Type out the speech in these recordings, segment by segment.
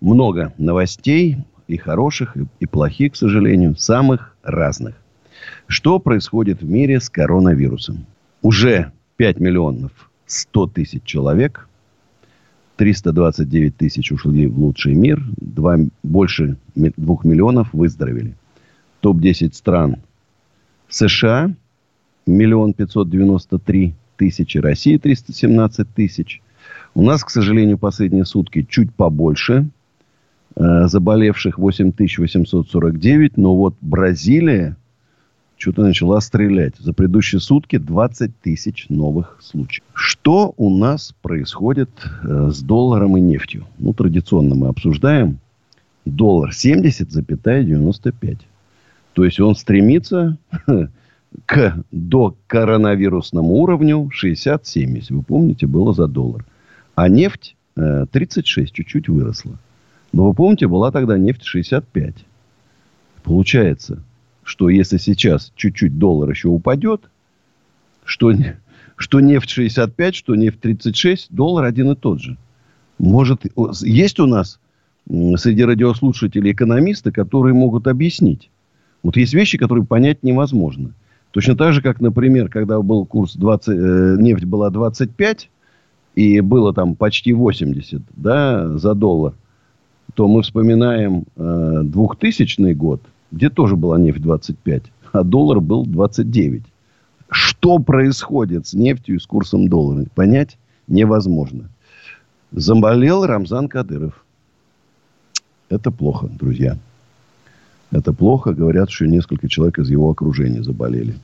Много новостей, и хороших, и, плохих, к сожалению, самых разных. Что происходит в мире с коронавирусом? Уже 5 миллионов 100 тысяч человек, 329 тысяч ушли в лучший мир, 2, больше 2 миллионов выздоровели. Топ-10 стран США, миллион 593 тысячи, Россия 317 тысяч. У нас, к сожалению, последние сутки чуть побольше – заболевших 8849, но вот Бразилия что-то начала стрелять. За предыдущие сутки 20 тысяч новых случаев. Что у нас происходит э, с долларом и нефтью? Ну, традиционно мы обсуждаем. Доллар 70,95. То есть он стремится к до коронавирусному уровню 67, если вы помните, было за доллар. А нефть 36, э, чуть-чуть выросла. Но вы помните, была тогда нефть 65. Получается, что если сейчас чуть-чуть доллар еще упадет, что, что нефть 65, что нефть 36, доллар один и тот же. Может, есть у нас среди радиослушателей экономисты, которые могут объяснить. Вот есть вещи, которые понять невозможно. Точно так же, как, например, когда был курс 20, э, нефть была 25, и было там почти 80 да, за доллар – то мы вспоминаем э, 2000 год, где тоже была нефть 25, а доллар был 29. Что происходит с нефтью и с курсом доллара, понять невозможно. Заболел Рамзан Кадыров. Это плохо, друзья. Это плохо. Говорят, что несколько человек из его окружения заболели.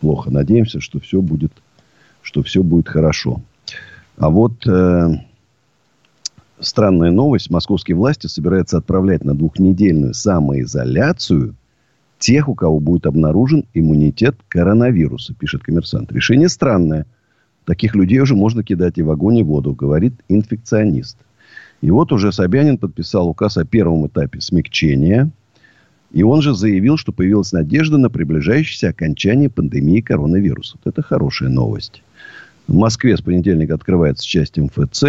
Плохо. Надеемся, что все будет, что все будет хорошо. А вот э, странная новость. Московские власти собираются отправлять на двухнедельную самоизоляцию тех, у кого будет обнаружен иммунитет коронавируса, пишет коммерсант. Решение странное. Таких людей уже можно кидать и в огонь, и в воду, говорит инфекционист. И вот уже Собянин подписал указ о первом этапе смягчения. И он же заявил, что появилась надежда на приближающееся окончание пандемии коронавируса. Вот это хорошая новость. В Москве с понедельника открывается часть МФЦ.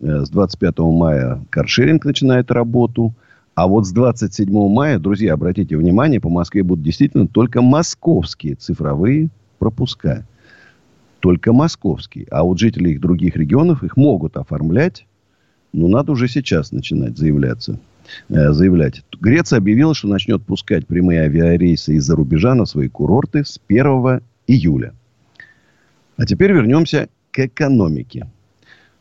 Э, с 25 мая каршеринг начинает работу. А вот с 27 мая, друзья, обратите внимание, по Москве будут действительно только московские цифровые пропуска. Только московские. А вот жители их других регионов их могут оформлять. Но надо уже сейчас начинать заявляться. Э, заявлять. Греция объявила, что начнет пускать прямые авиарейсы из-за рубежа на свои курорты с 1 июля. А теперь вернемся к экономике.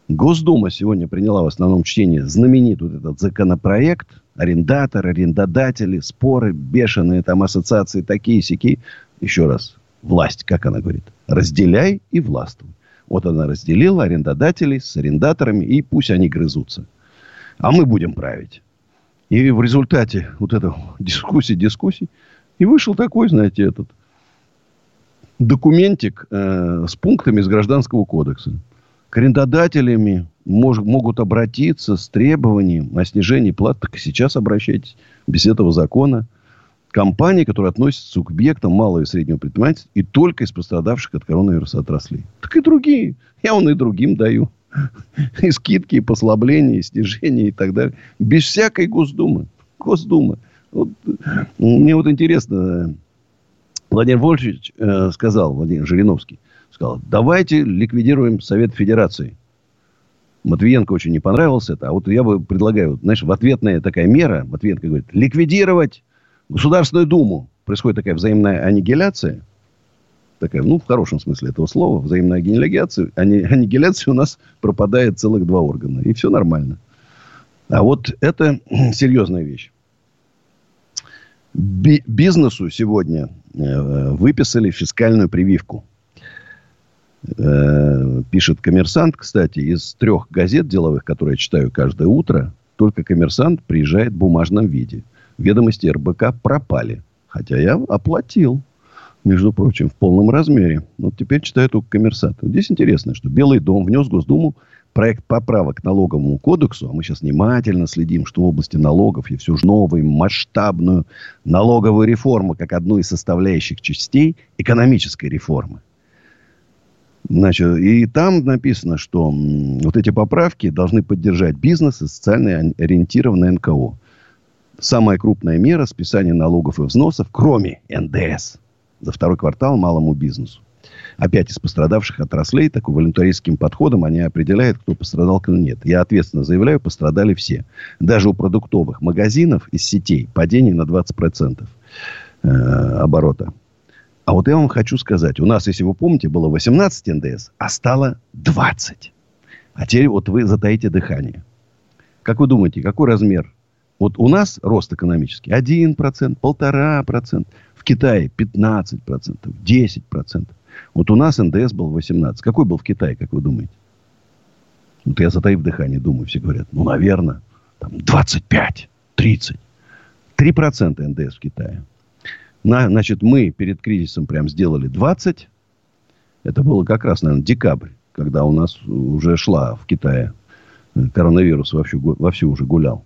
Госдума сегодня приняла в основном чтении знаменитый вот этот законопроект. Арендатор, арендодатели, споры, бешеные там ассоциации такие сики. Еще раз, власть, как она говорит, разделяй и властвуй. Вот она разделила арендодателей с арендаторами, и пусть они грызутся. А мы будем править. И в результате вот этой дискуссии, дискуссий, и вышел такой, знаете, этот документик э, с пунктами из Гражданского кодекса к арендодателями мож, могут обратиться с требованием о снижении плат. Так и сейчас обращайтесь. Без этого закона. Компании, которые относятся к объектам малого и среднего предпринимательства и только из пострадавших от коронавируса отраслей. Так и другие. Я он и другим даю. И скидки, и послабления, и снижения, и так далее. Без всякой Госдумы. Госдума. Вот, мне вот интересно, Владимир Вольфович э, сказал, Владимир Жириновский, сказал, давайте ликвидируем Совет Федерации. Матвиенко очень не понравилось это. А вот я бы предлагаю, знаешь, в ответная такая мера, Матвиенко говорит, ликвидировать Государственную Думу. Происходит такая взаимная аннигиляция. Такая, ну, в хорошем смысле этого слова, взаимная аннигиляция. Аннигиляция у нас пропадает целых два органа. И все нормально. А вот это серьезная вещь. Би- бизнесу сегодня э, выписали фискальную прививку. Э, пишет коммерсант, кстати, из трех газет деловых, которые я читаю каждое утро, Только коммерсант приезжает в бумажном виде. Ведомости РБК пропали. Хотя я оплатил, между прочим, в полном размере. Вот теперь читаю только коммерсант. Здесь интересно, что Белый дом внес в Госдуму проект поправок к налоговому кодексу, а мы сейчас внимательно следим, что в области налогов и всю же новую масштабную налоговую реформу как одну из составляющих частей экономической реформы. Значит, и там написано, что вот эти поправки должны поддержать бизнес и социально ориентированное НКО. Самая крупная мера – списание налогов и взносов, кроме НДС, за второй квартал малому бизнесу опять из пострадавших отраслей, такой волонтаристским подходом они определяют, кто пострадал, кто нет. Я ответственно заявляю, пострадали все. Даже у продуктовых магазинов из сетей падение на 20% э, оборота. А вот я вам хочу сказать, у нас, если вы помните, было 18 НДС, а стало 20. А теперь вот вы затаите дыхание. Как вы думаете, какой размер? Вот у нас рост экономический 1%, 1,5%. В Китае 15%, 10%. Вот у нас НДС был 18. Какой был в Китае, как вы думаете? Вот я затаив дыхание думаю, все говорят, ну, наверное, там 25, 30. 3% НДС в Китае. На, значит, мы перед кризисом прям сделали 20. Это было как раз, наверное, декабрь, когда у нас уже шла в Китае коронавирус вовсю, вовсю уже гулял.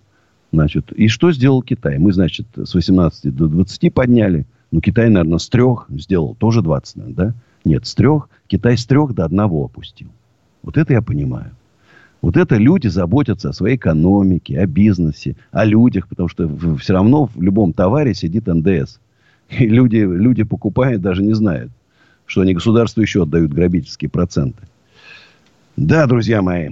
Значит, и что сделал Китай? Мы, значит, с 18 до 20 подняли. Ну, Китай, наверное, с трех сделал тоже 20, наверное, да? Нет, с трех. Китай с трех до одного опустил. Вот это я понимаю. Вот это люди заботятся о своей экономике, о бизнесе, о людях, потому что все равно в любом товаре сидит НДС. И люди, люди покупают, даже не знают, что они государству еще отдают грабительские проценты. Да, друзья мои,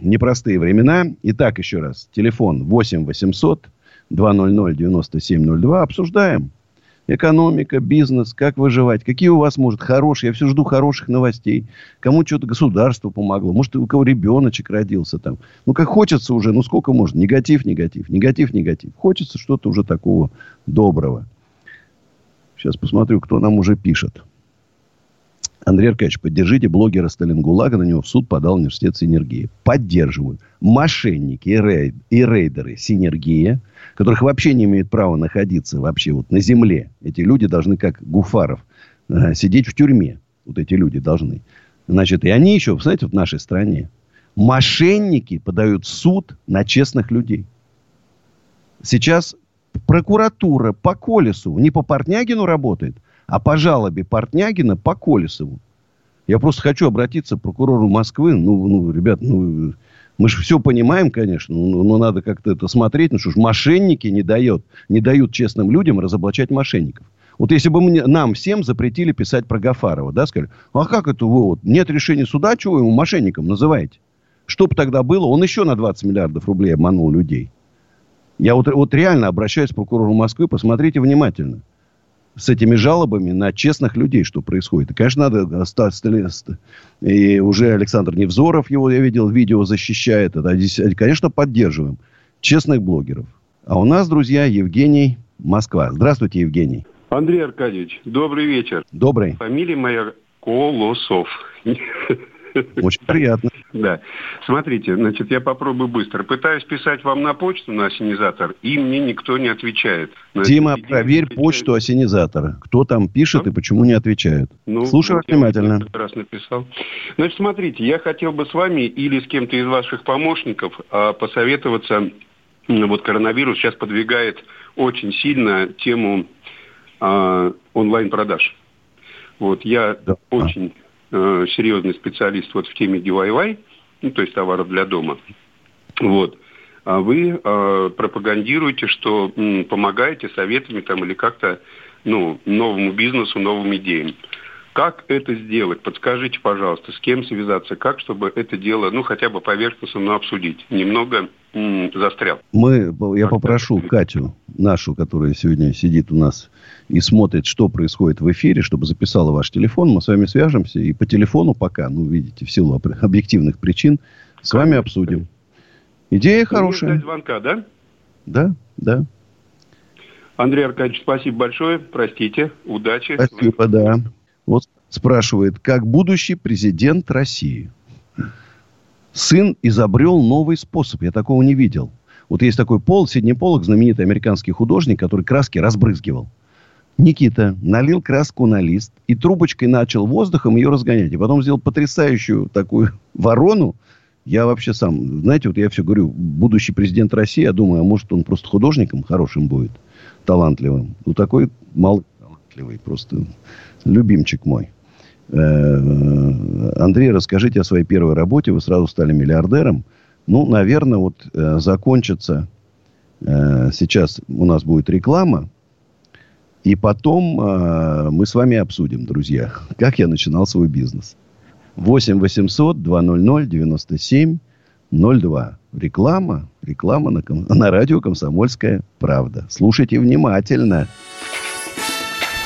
непростые времена. Итак, еще раз. Телефон 8 800 200 9702. Обсуждаем экономика, бизнес, как выживать, какие у вас, может, хорошие, я все жду хороших новостей, кому что-то государство помогло, может, у кого ребеночек родился там. Ну, как хочется уже, ну, сколько можно, негатив, негатив, негатив, негатив. Хочется что-то уже такого доброго. Сейчас посмотрю, кто нам уже пишет. Андрей Аркадьевич, поддержите блогера Сталингулага, на него в суд подал университет Синергии. Поддерживаю. Мошенники и, рейд, и рейдеры Синергия, которых вообще не имеют права находиться вообще вот на земле. Эти люди должны, как Гуфаров, э, сидеть в тюрьме. Вот эти люди должны. Значит, и они еще, знаете, в нашей стране. Мошенники подают суд на честных людей. Сейчас прокуратура по Колесу не по Портнягину работает – а по жалобе Портнягина по Колесову. Я просто хочу обратиться к прокурору Москвы. Ну, ну ребят, ну, мы же все понимаем, конечно, но, но надо как-то это смотреть. Ну что ж, мошенники не дают, не дают честным людям разоблачать мошенников. Вот если бы мне, нам всем запретили писать про Гафарова, да, сказали, а как это вы, вот, нет решения суда, чего ему мошенником называете? Что бы тогда было? Он еще на 20 миллиардов рублей обманул людей. Я вот, вот реально обращаюсь к прокурору Москвы, посмотрите внимательно с этими жалобами на честных людей, что происходит. И, конечно, надо. И уже Александр Невзоров, его я видел, видео защищает. Это, конечно, поддерживаем честных блогеров. А у нас, друзья, Евгений Москва. Здравствуйте, Евгений. Андрей Аркадьевич, добрый вечер. Добрый. Фамилия моя Колосов. Очень приятно. Да. Смотрите, значит, я попробую быстро. Пытаюсь писать вам на почту, на ассенизатор, и мне никто не отвечает. Дима, проверь почту ассенизатора. Кто там пишет и почему не отвечает. Ну, Слушай вот внимательно. Я раз написал. Значит, смотрите, я хотел бы с вами или с кем-то из ваших помощников а, посоветоваться. Вот коронавирус сейчас подвигает очень сильно тему а, онлайн-продаж. Вот я да. очень э, серьезный специалист вот в теме DIY, ну, то есть товаров для дома. Вот. А вы э, пропагандируете, что м, помогаете советами там или как-то ну, новому бизнесу, новым идеям. Как это сделать? Подскажите, пожалуйста, с кем связаться, как, чтобы это дело, ну, хотя бы поверхностно, но обсудить. Немного м, застрял. Мы, я попрошу Катю, нашу, которая сегодня сидит у нас и смотрит, что происходит в эфире, чтобы записала ваш телефон. Мы с вами свяжемся и по телефону пока, ну, видите, в силу объективных причин, с вами обсудим. Идея хорошая. звонка, да? Да, да. Андрей Аркадьевич, спасибо большое. Простите. Удачи. Спасибо, да. Вот спрашивает, как будущий президент России. Сын изобрел новый способ. Я такого не видел. Вот есть такой Пол, Сидни Полок, знаменитый американский художник, который краски разбрызгивал. Никита налил краску на лист и трубочкой начал воздухом ее разгонять. И потом сделал потрясающую такую ворону. Я вообще сам, знаете, вот я все говорю, будущий президент России, я думаю, а может он просто художником хорошим будет, талантливым. Ну, такой мал талантливый, просто любимчик мой. Э, Андрей, расскажите о своей первой работе. Вы сразу стали миллиардером. Ну, наверное, вот э, закончится э, сейчас у нас будет реклама. И потом мы с вами обсудим, друзья, как я начинал свой бизнес. 8 800 200 97 02. Реклама. Реклама на, на радио «Комсомольская правда». Слушайте внимательно.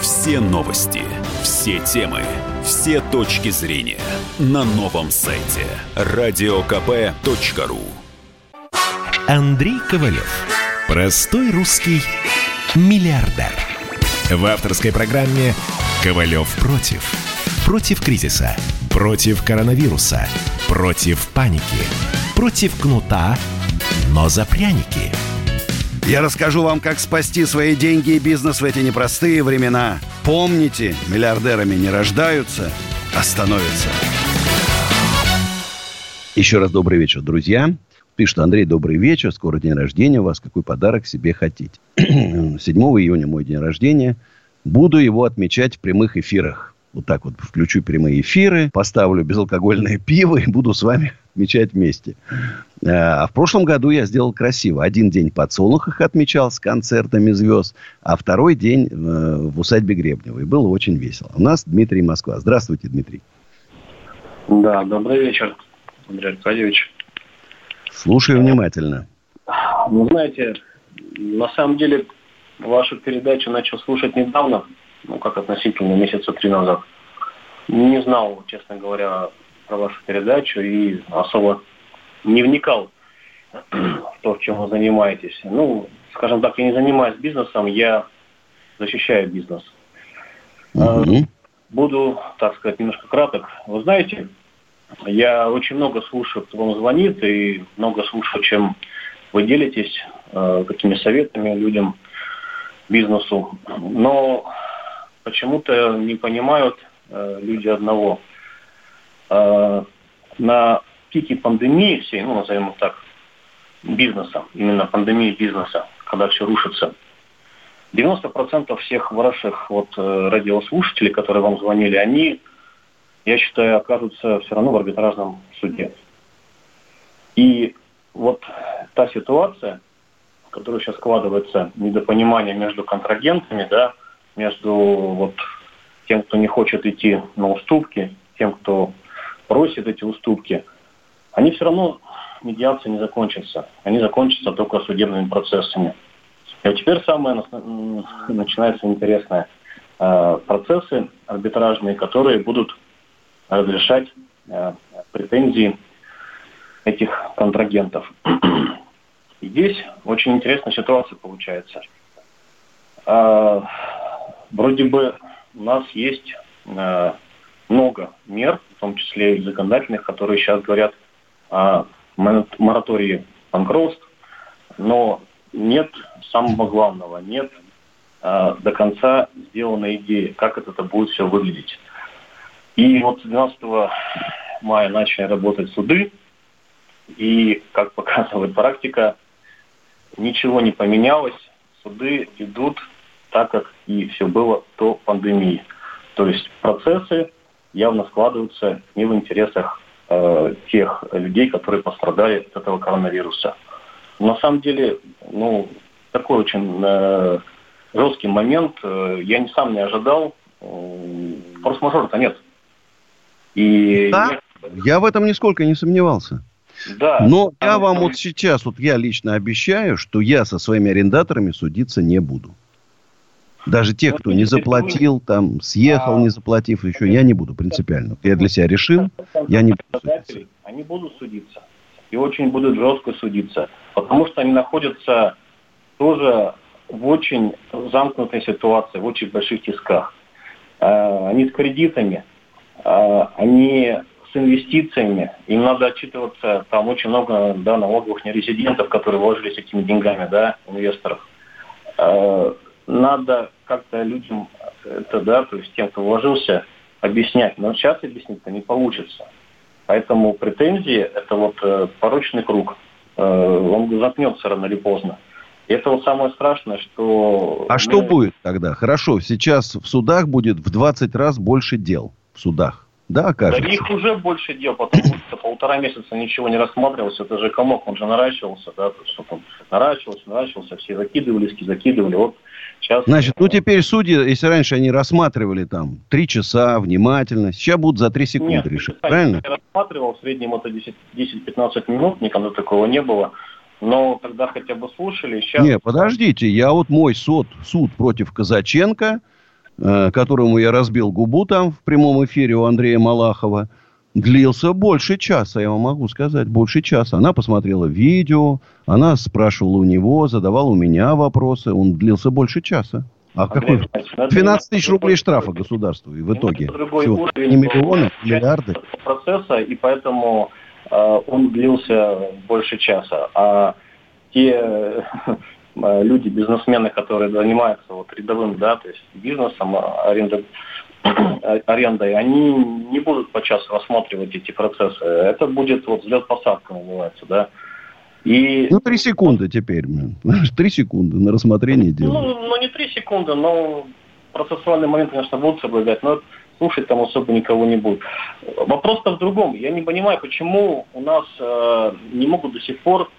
Все новости, все темы, все точки зрения на новом сайте радиокп.ру Андрей Ковалев. Простой русский миллиардер. В авторской программе «Ковалев против». Против кризиса, против коронавируса, против паники, против кнута, но за пряники. Я расскажу вам, как спасти свои деньги и бизнес в эти непростые времена. Помните, миллиардерами не рождаются, а становятся. Еще раз добрый вечер, друзья. Пишет Андрей, добрый вечер, скоро день рождения у вас, какой подарок себе хотите? 7 июня мой день рождения. Буду его отмечать в прямых эфирах. Вот так вот включу прямые эфиры, поставлю безалкогольное пиво и буду с вами отмечать вместе. А в прошлом году я сделал красиво. Один день под Солнухах отмечал с концертами звезд, а второй день э, в усадьбе Гребнева. И было очень весело. У нас Дмитрий Москва. Здравствуйте, Дмитрий. Да, добрый вечер, Андрей Аркадьевич. Слушаю внимательно. Вы знаете, на самом деле вашу передачу начал слушать недавно, ну как относительно месяца три назад. Не знал, честно говоря, про вашу передачу и особо не вникал в то, чем вы занимаетесь. Ну, скажем так, я не занимаюсь бизнесом, я защищаю бизнес. Мгм. Буду, так сказать, немножко краток. Вы знаете, я очень много слушаю, кто вам звонит, и много слушаю, чем вы делитесь, э, какими советами людям, бизнесу. Но почему-то не понимают э, люди одного. На пике пандемии всей, ну, назовем его так, бизнеса, именно пандемии бизнеса, когда все рушится, 90% всех ваших вот э, радиослушателей, которые вам звонили, они, я считаю, окажутся все равно в арбитражном суде. И вот та ситуация, которая сейчас складывается, недопонимание между контрагентами, да, между вот тем, кто не хочет идти на уступки, тем, кто просит эти уступки, они все равно медиация не закончатся. Они закончатся только судебными процессами. И вот теперь самое начинается интересное. Э, Процессы арбитражные, которые будут разрешать э, претензии этих контрагентов. И здесь очень интересная ситуация получается. А, Вроде бы у нас есть э, много мер, в том числе и законодательных, которые сейчас говорят моратории банкротств, но нет самого главного, нет э, до конца сделанной идеи, как это будет все выглядеть. И вот с 12 мая начали работать суды, и, как показывает практика, ничего не поменялось, суды идут так, как и все было до пандемии. То есть процессы явно складываются не в интересах э, тех людей, которые пострадали от этого коронавируса. На самом деле, ну, такой очень э, жесткий момент. Э, я не сам не ожидал. Э, Форс-мажора-то нет. И Да. нет- Я в этом нисколько не сомневался. Да. Но я вам вот сейчас, вот я лично обещаю, что я со своими арендаторами судиться не буду. Даже тех, кто не заплатил, там, съехал, не заплатив еще, я не буду принципиально. Я для себя решил, я не буду судиться. Они будут судиться. И очень будут жестко судиться. Потому что они находятся тоже в очень замкнутой ситуации, в очень больших тисках. А, они с кредитами, а, они с инвестициями, им надо отчитываться, там очень много да, налоговых нерезидентов, которые вложились этими деньгами, да, инвесторов. Надо как-то людям это, да, то есть тем, кто вложился, объяснять. Но сейчас объяснить-то не получится. Поэтому претензии – это вот э, порочный круг. Э, он запнется рано или поздно. И это вот самое страшное, что... А мы... что будет тогда? Хорошо, сейчас в судах будет в 20 раз больше дел. В судах. Да, кажется. Да их уже больше дел, потому что полтора месяца ничего не рассматривалось. Это же комок, он же наращивался, да, то есть он наращивался, наращивался, все закидывались, закидывали. Вот сейчас... Значит, ну теперь судьи, если раньше они рассматривали там три часа внимательно, сейчас будут за три секунды Нет, решать, правильно? Я рассматривал, в среднем это 10-15 минут, никогда такого не было. Но тогда хотя бы слушали. Сейчас... Не, подождите, я вот мой суд, суд против Казаченко, Э, которому я разбил губу там в прямом эфире у Андрея Малахова, длился больше часа, я вам могу сказать, больше часа. Она посмотрела видео, она спрашивала у него, задавала у меня вопросы, он длился больше часа. А Андрей, какой? 12 тысяч рублей штрафа государству и в итоге. Другой Всего. уровень не миллионы, миллиарды. Процесса, и поэтому э, он длился больше часа. А те Э, люди, бизнесмены, которые занимаются вот рядовым, да, то есть бизнесом, аренда, арендой, они не будут по часу рассматривать эти процессы. Это будет вот взлет-посадка называется, да. И... Ну, три секунды теперь. Три секунды на рассмотрение дела. Ну, ну, не три секунды, но процессуальный момент, конечно, будут соблюдать, но слушать там особо никого не будет. Вопрос-то в другом. Я не понимаю, почему у нас э, не могут до сих пор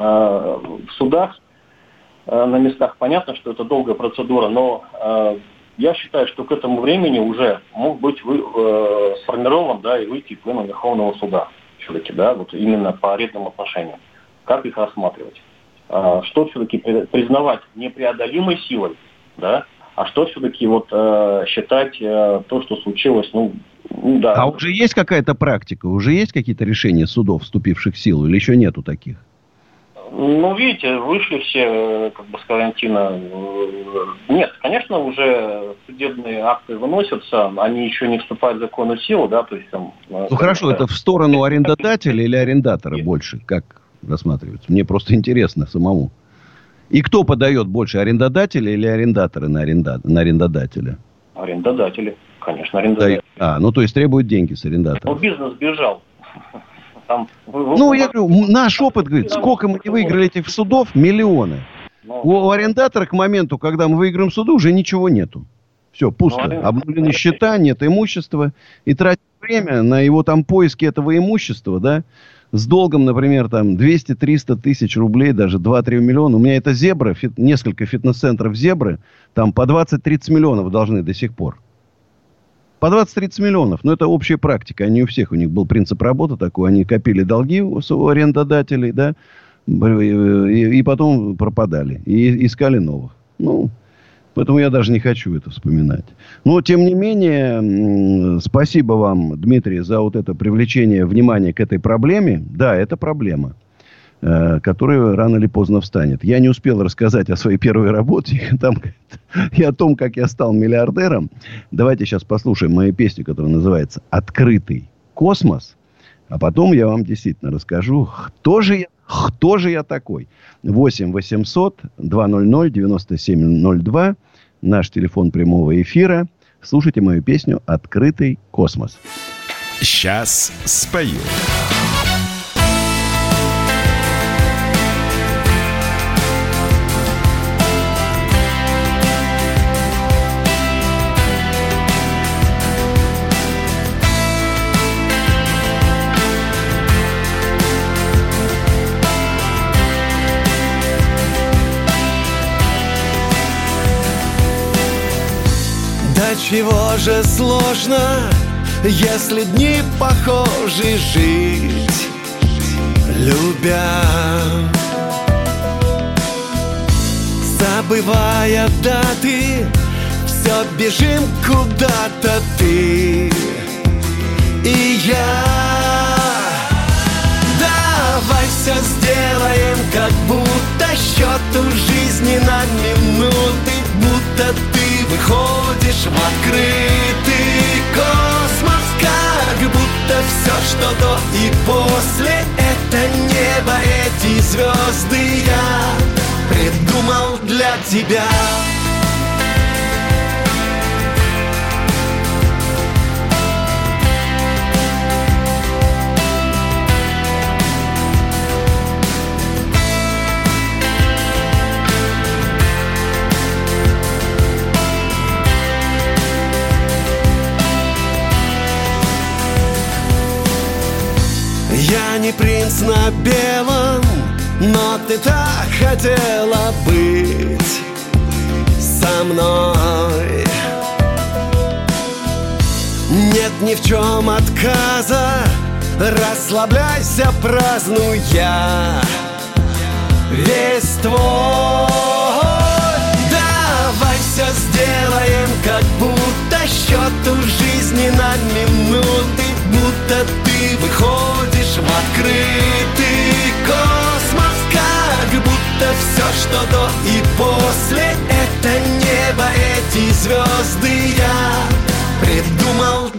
э, в судах Э, на местах. Понятно, что это долгая процедура, но э, я считаю, что к этому времени уже мог быть вы, э, сформирован да, и выйти пленум Верховного суда все-таки, да, вот именно по арендным отношениям. Как их рассматривать? Э, что все-таки признавать непреодолимой силой, да, а что все-таки вот э, считать э, то, что случилось, ну, ну да. А уже есть какая-то практика, уже есть какие-то решения судов, вступивших в силу, или еще нету таких? Ну, видите, вышли все э, как бы с карантина. Э, нет, конечно, уже судебные акты выносятся, они еще не вступают в законную силу, да, то есть там... Э, ну, хорошо, это в сторону арендодателя или арендатора больше, как рассматривается? Мне просто интересно самому. И кто подает больше, арендодатели или арендаторы на, аренда... на арендодателя? Арендодатели, конечно, арендодатели. А, ну то есть требуют деньги с арендатора. Ну, бизнес бежал. Там, ну, я говорю, наш опыт, говорит, сколько мы не выиграли этих судов? Миллионы. Но... У арендатора к моменту, когда мы выиграем суду, уже ничего нету. Все, пусто. Ну, Обнулены счета, нет имущества. И тратить время на его там поиски этого имущества, да, с долгом, например, там 200-300 тысяч рублей, даже 2-3 миллиона. У меня это зебра, фит, несколько фитнес-центров зебры, там по 20-30 миллионов должны до сих пор. По 20-30 миллионов. Но это общая практика. Они у всех, у них был принцип работы такой. Они копили долги у арендодателей, да, и, и потом пропадали. И искали новых. Ну, Поэтому я даже не хочу это вспоминать. Но, тем не менее, спасибо вам, Дмитрий, за вот это привлечение внимания к этой проблеме. Да, это проблема. Э, который рано или поздно встанет. Я не успел рассказать о своей первой работе там, и о том, как я стал миллиардером. Давайте сейчас послушаем мою песню, которая называется «Открытый космос». А потом я вам действительно расскажу, кто же я, кто же я такой. 8 800 200 9702. Наш телефон прямого эфира. Слушайте мою песню «Открытый космос». Сейчас спою. Чего же сложно, если дни похожи жить? любя Забывая даты Все бежим куда-то ты и я Давай все сделаем, как будто счет у жизни на минуты Будто ты выходишь в открытый космос Как будто все, что до и после. Это небо, эти звезды я придумал для тебя Я не принц на белом, но ты так хотела быть со мной. Нет ни в чем отказа, расслабляйся, празднуя Весь твой. Давай все сделаем, как будто счет у жизни на минуты Будто ты выходишь в открытый космос Как будто все, что до и после. Это небо, эти звезды я придумал,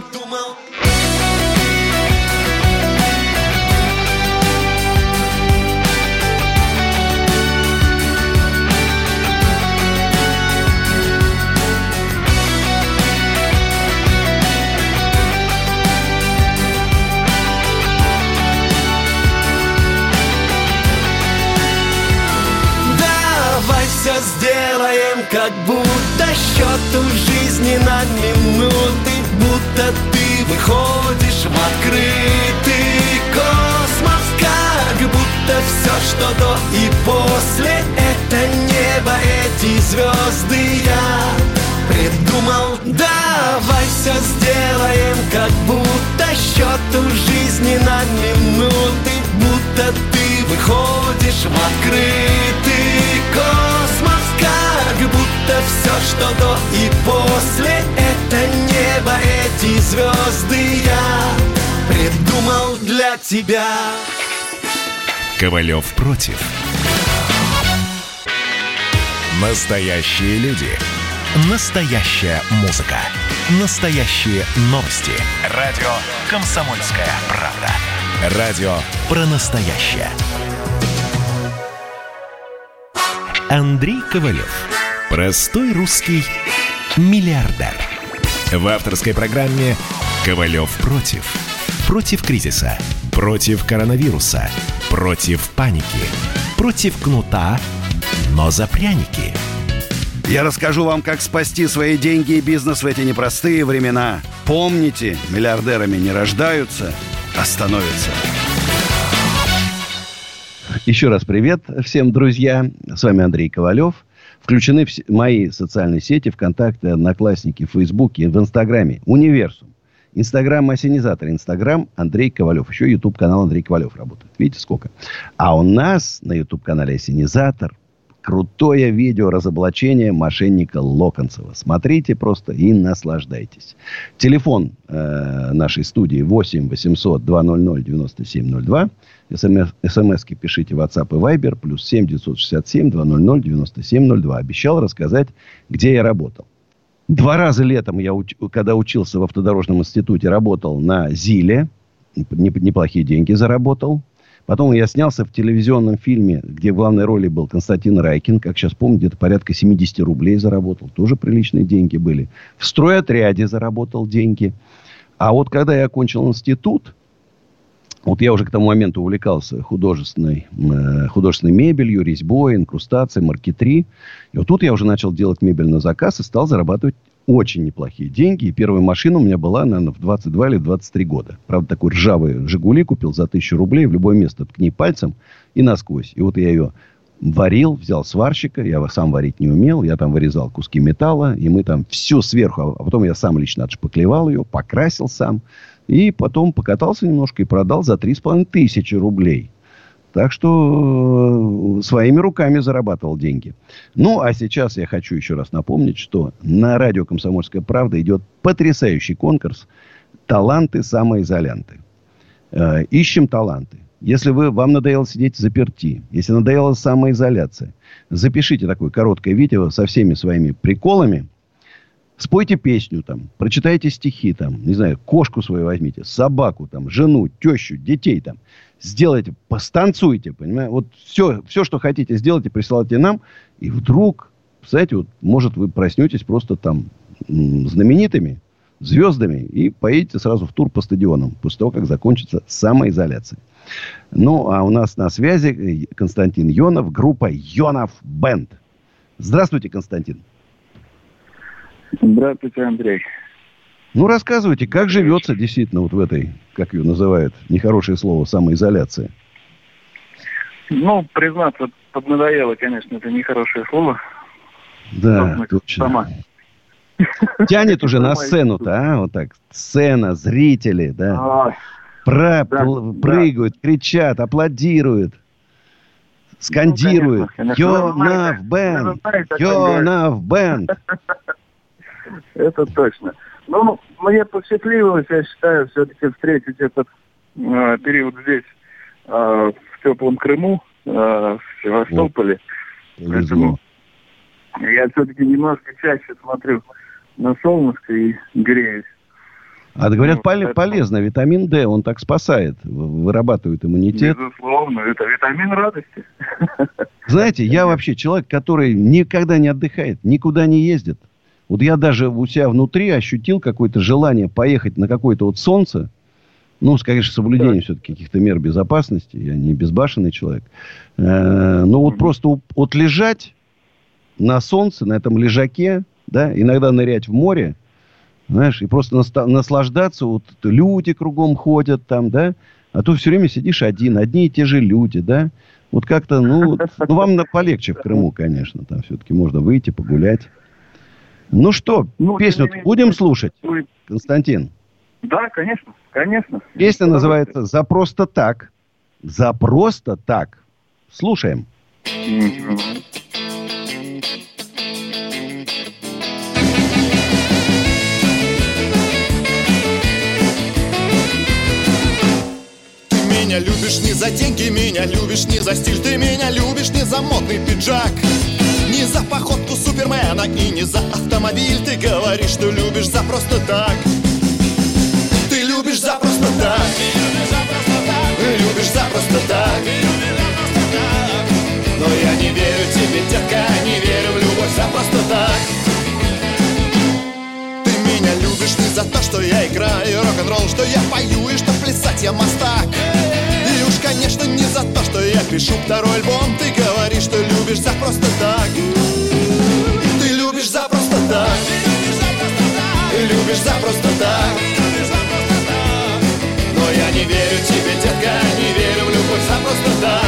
как будто счет у жизни на минуты Будто ты выходишь в открытый космос Как будто все, что до и после Это небо, эти звезды я придумал. Давай все сделаем, как будто счет у жизни на минуты Будто ты выходишь в открытый космос Как будто все, что до и после Это небо, эти звезды я придумал для тебя Ковалев против. Настоящие люди. Настоящая музыка. Настоящие новости. Радио «Комсомольская правда». Радио про настоящее. Андрей Ковалев. Простой русский миллиардер. В авторской программе «Ковалев против». Против кризиса. Против коронавируса. Против паники. Против кнута, но за пряники. Я расскажу вам, как спасти свои деньги и бизнес в эти непростые времена. Помните, миллиардерами не рождаются, а становятся. Еще раз привет всем, друзья. С вами Андрей Ковалев. Включены в мои социальные сети, ВКонтакте, Одноклассники, Фейсбуке в Инстаграме. Универсум. Инстаграм Ассенизатор. Инстаграм Андрей Ковалев. Еще YouTube канал Андрей Ковалев работает. Видите, сколько. А у нас на YouTube канале Ассенизатор крутое видео разоблачения мошенника Локонцева. Смотрите просто и наслаждайтесь. Телефон э, нашей студии 8 800 200 9702. СМС, смски пишите WhatsApp и Viber. Плюс 7 967 200 9702. Обещал рассказать, где я работал. Два раза летом я, уч, когда учился в автодорожном институте, работал на ЗИЛе. Неплохие деньги заработал. Потом я снялся в телевизионном фильме, где в главной роли был Константин Райкин. Как сейчас помню, где-то порядка 70 рублей заработал. Тоже приличные деньги были. В стройотряде заработал деньги. А вот когда я окончил институт, вот я уже к тому моменту увлекался художественной, э, художественной мебелью, резьбой, инкрустацией, маркетри. И вот тут я уже начал делать мебель на заказ и стал зарабатывать очень неплохие деньги. И первая машина у меня была, наверное, в 22 или 23 года. Правда, такой ржавый «Жигули» купил за тысячу рублей. В любое место ткни пальцем и насквозь. И вот я ее варил, взял сварщика. Я сам варить не умел. Я там вырезал куски металла. И мы там все сверху. А потом я сам лично отшпаклевал ее, покрасил сам. И потом покатался немножко и продал за 3,5 тысячи рублей. Так что э, своими руками зарабатывал деньги. Ну, а сейчас я хочу еще раз напомнить, что на радио «Комсомольская правда» идет потрясающий конкурс «Таланты самоизолянты». Э, ищем таланты. Если вы, вам надоело сидеть заперти, если надоела самоизоляция, запишите такое короткое видео со всеми своими приколами, спойте песню там, прочитайте стихи там, не знаю, кошку свою возьмите, собаку там, жену, тещу, детей там, сделайте, постанцуйте, понимаете, вот все, все, что хотите, сделайте, присылайте нам, и вдруг, знаете, вот, может, вы проснетесь просто там знаменитыми, звездами и поедете сразу в тур по стадионам после того, как закончится самоизоляция. Ну, а у нас на связи Константин Йонов, группа Йонов Бенд. Здравствуйте, Константин. Здравствуйте, Андрей. Ну, рассказывайте, как живется действительно вот в этой, как ее называют, нехорошее слово, самоизоляция? Ну, признаться, поднадоело, конечно, это нехорошее слово. Да, точно. Сама. Тянет уже на сцену-то, а? Вот так. Сцена, зрители, да. А, да, прыгают, да. кричат, аплодируют, скандируют. Ну, Йонав Бен! Йонав Бен! Это точно. Ну, мне посчастливилось, я считаю, все-таки встретить этот э, период здесь, э, в теплом Крыму, э, в Севастополе. Поэтому я все-таки немножко чаще смотрю на солнышко и греюсь. А говорят, ну, полезно. Витамин D, он так спасает, вырабатывает иммунитет. Безусловно, это витамин радости. Знаете, я вообще человек, который никогда не отдыхает, никуда не ездит. Вот я даже у себя внутри ощутил какое-то желание поехать на какое-то вот солнце. Ну, конечно, соблюдение все-таки каких-то мер безопасности. Я не безбашенный человек. Э, но вот просто вот лежать на солнце, на этом лежаке, да, иногда нырять в море, знаешь, и просто наслаждаться, вот люди кругом ходят там, да, а то все время сидишь один, одни и те же люди, да, вот как-то, ну, ну вам полегче в Крыму, конечно, там все-таки можно выйти, погулять. Ну что, ну, песню будем слушать, Константин? Да, конечно, конечно. Песня называется «За просто так». «За просто так». Слушаем. меня любишь не за деньги, меня любишь не за стиль, ты меня любишь не за модный пиджак. За походку Супермена и не за автомобиль. Ты говоришь, что любишь за просто так. Ты любишь за просто так Любишь за просто так. Но я не верю тебе, детка, не верю в любовь за просто так. Ты меня любишь не за то, что я играю рок-н-ролл Что я пою и что плясать я мастак конечно, не за то, что я пишу второй альбом. Ты говоришь, что любишь за просто так. Ты любишь за просто так. Ты любишь за просто так. Но я не верю тебе, детка, не верю в любовь за просто так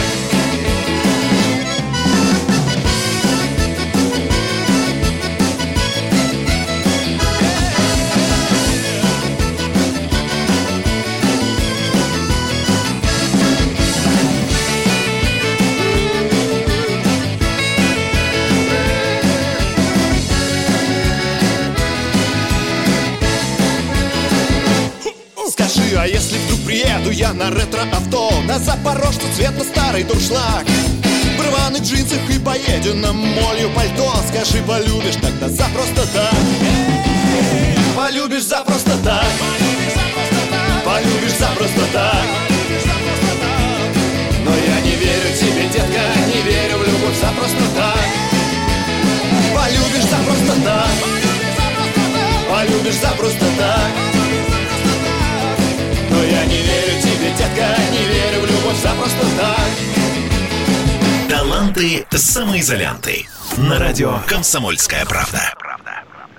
я на ретро-авто. На запорожце цвета старый дуршлаг. В рваных джинсах и поеденном молью пальто. Скажи, полюбишь тогда за просто так. Полюбишь за просто так. Полюбишь за просто так. Но я не верю тебе, детка, не верю в любовь за просто так. Полюбишь за просто так. Полюбишь за просто так но я не верю тебе, детка, не верю в любовь за просто так Таланты самоизолянты На радио «Комсомольская правда»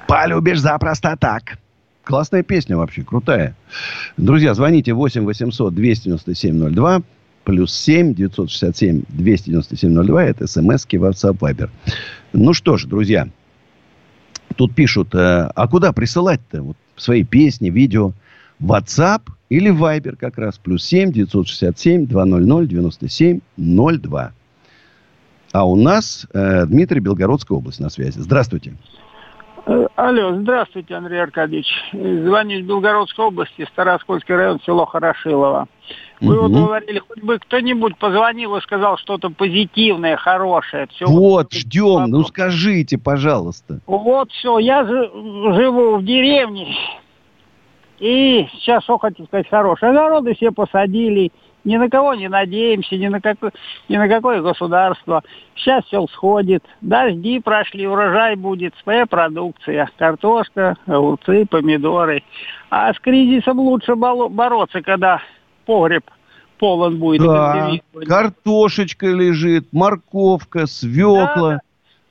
Полюбишь за просто так Классная песня вообще, крутая. Друзья, звоните 8 800 297 02 плюс 7 967 297 02. Это смски WhatsApp Viber. Ну что ж, друзья, тут пишут, э, а куда присылать-то вот свои песни, видео? WhatsApp или Viber как раз. Плюс 7 967 200 97 02. А у нас э, Дмитрий Белгородская область на связи. Здравствуйте. Э, алло, здравствуйте, Андрей Аркадьевич. Звоню из Белгородской области, Староскольский район, село Хорошилово. Вы угу. вот говорили, хоть бы кто-нибудь позвонил и сказал что-то позитивное, хорошее. Все вот, ждем, ну скажите, пожалуйста. Вот все, я живу в деревне, и сейчас что хотите сказать хорошее. Огороды все посадили, ни на кого не надеемся, ни на, какое, ни на какое государство. Сейчас все сходит, дожди прошли, урожай будет, своя продукция, картошка, огурцы, помидоры. А с кризисом лучше бороться, когда погреб полон будет. Да, картошечка лежит, морковка, свекла. Да,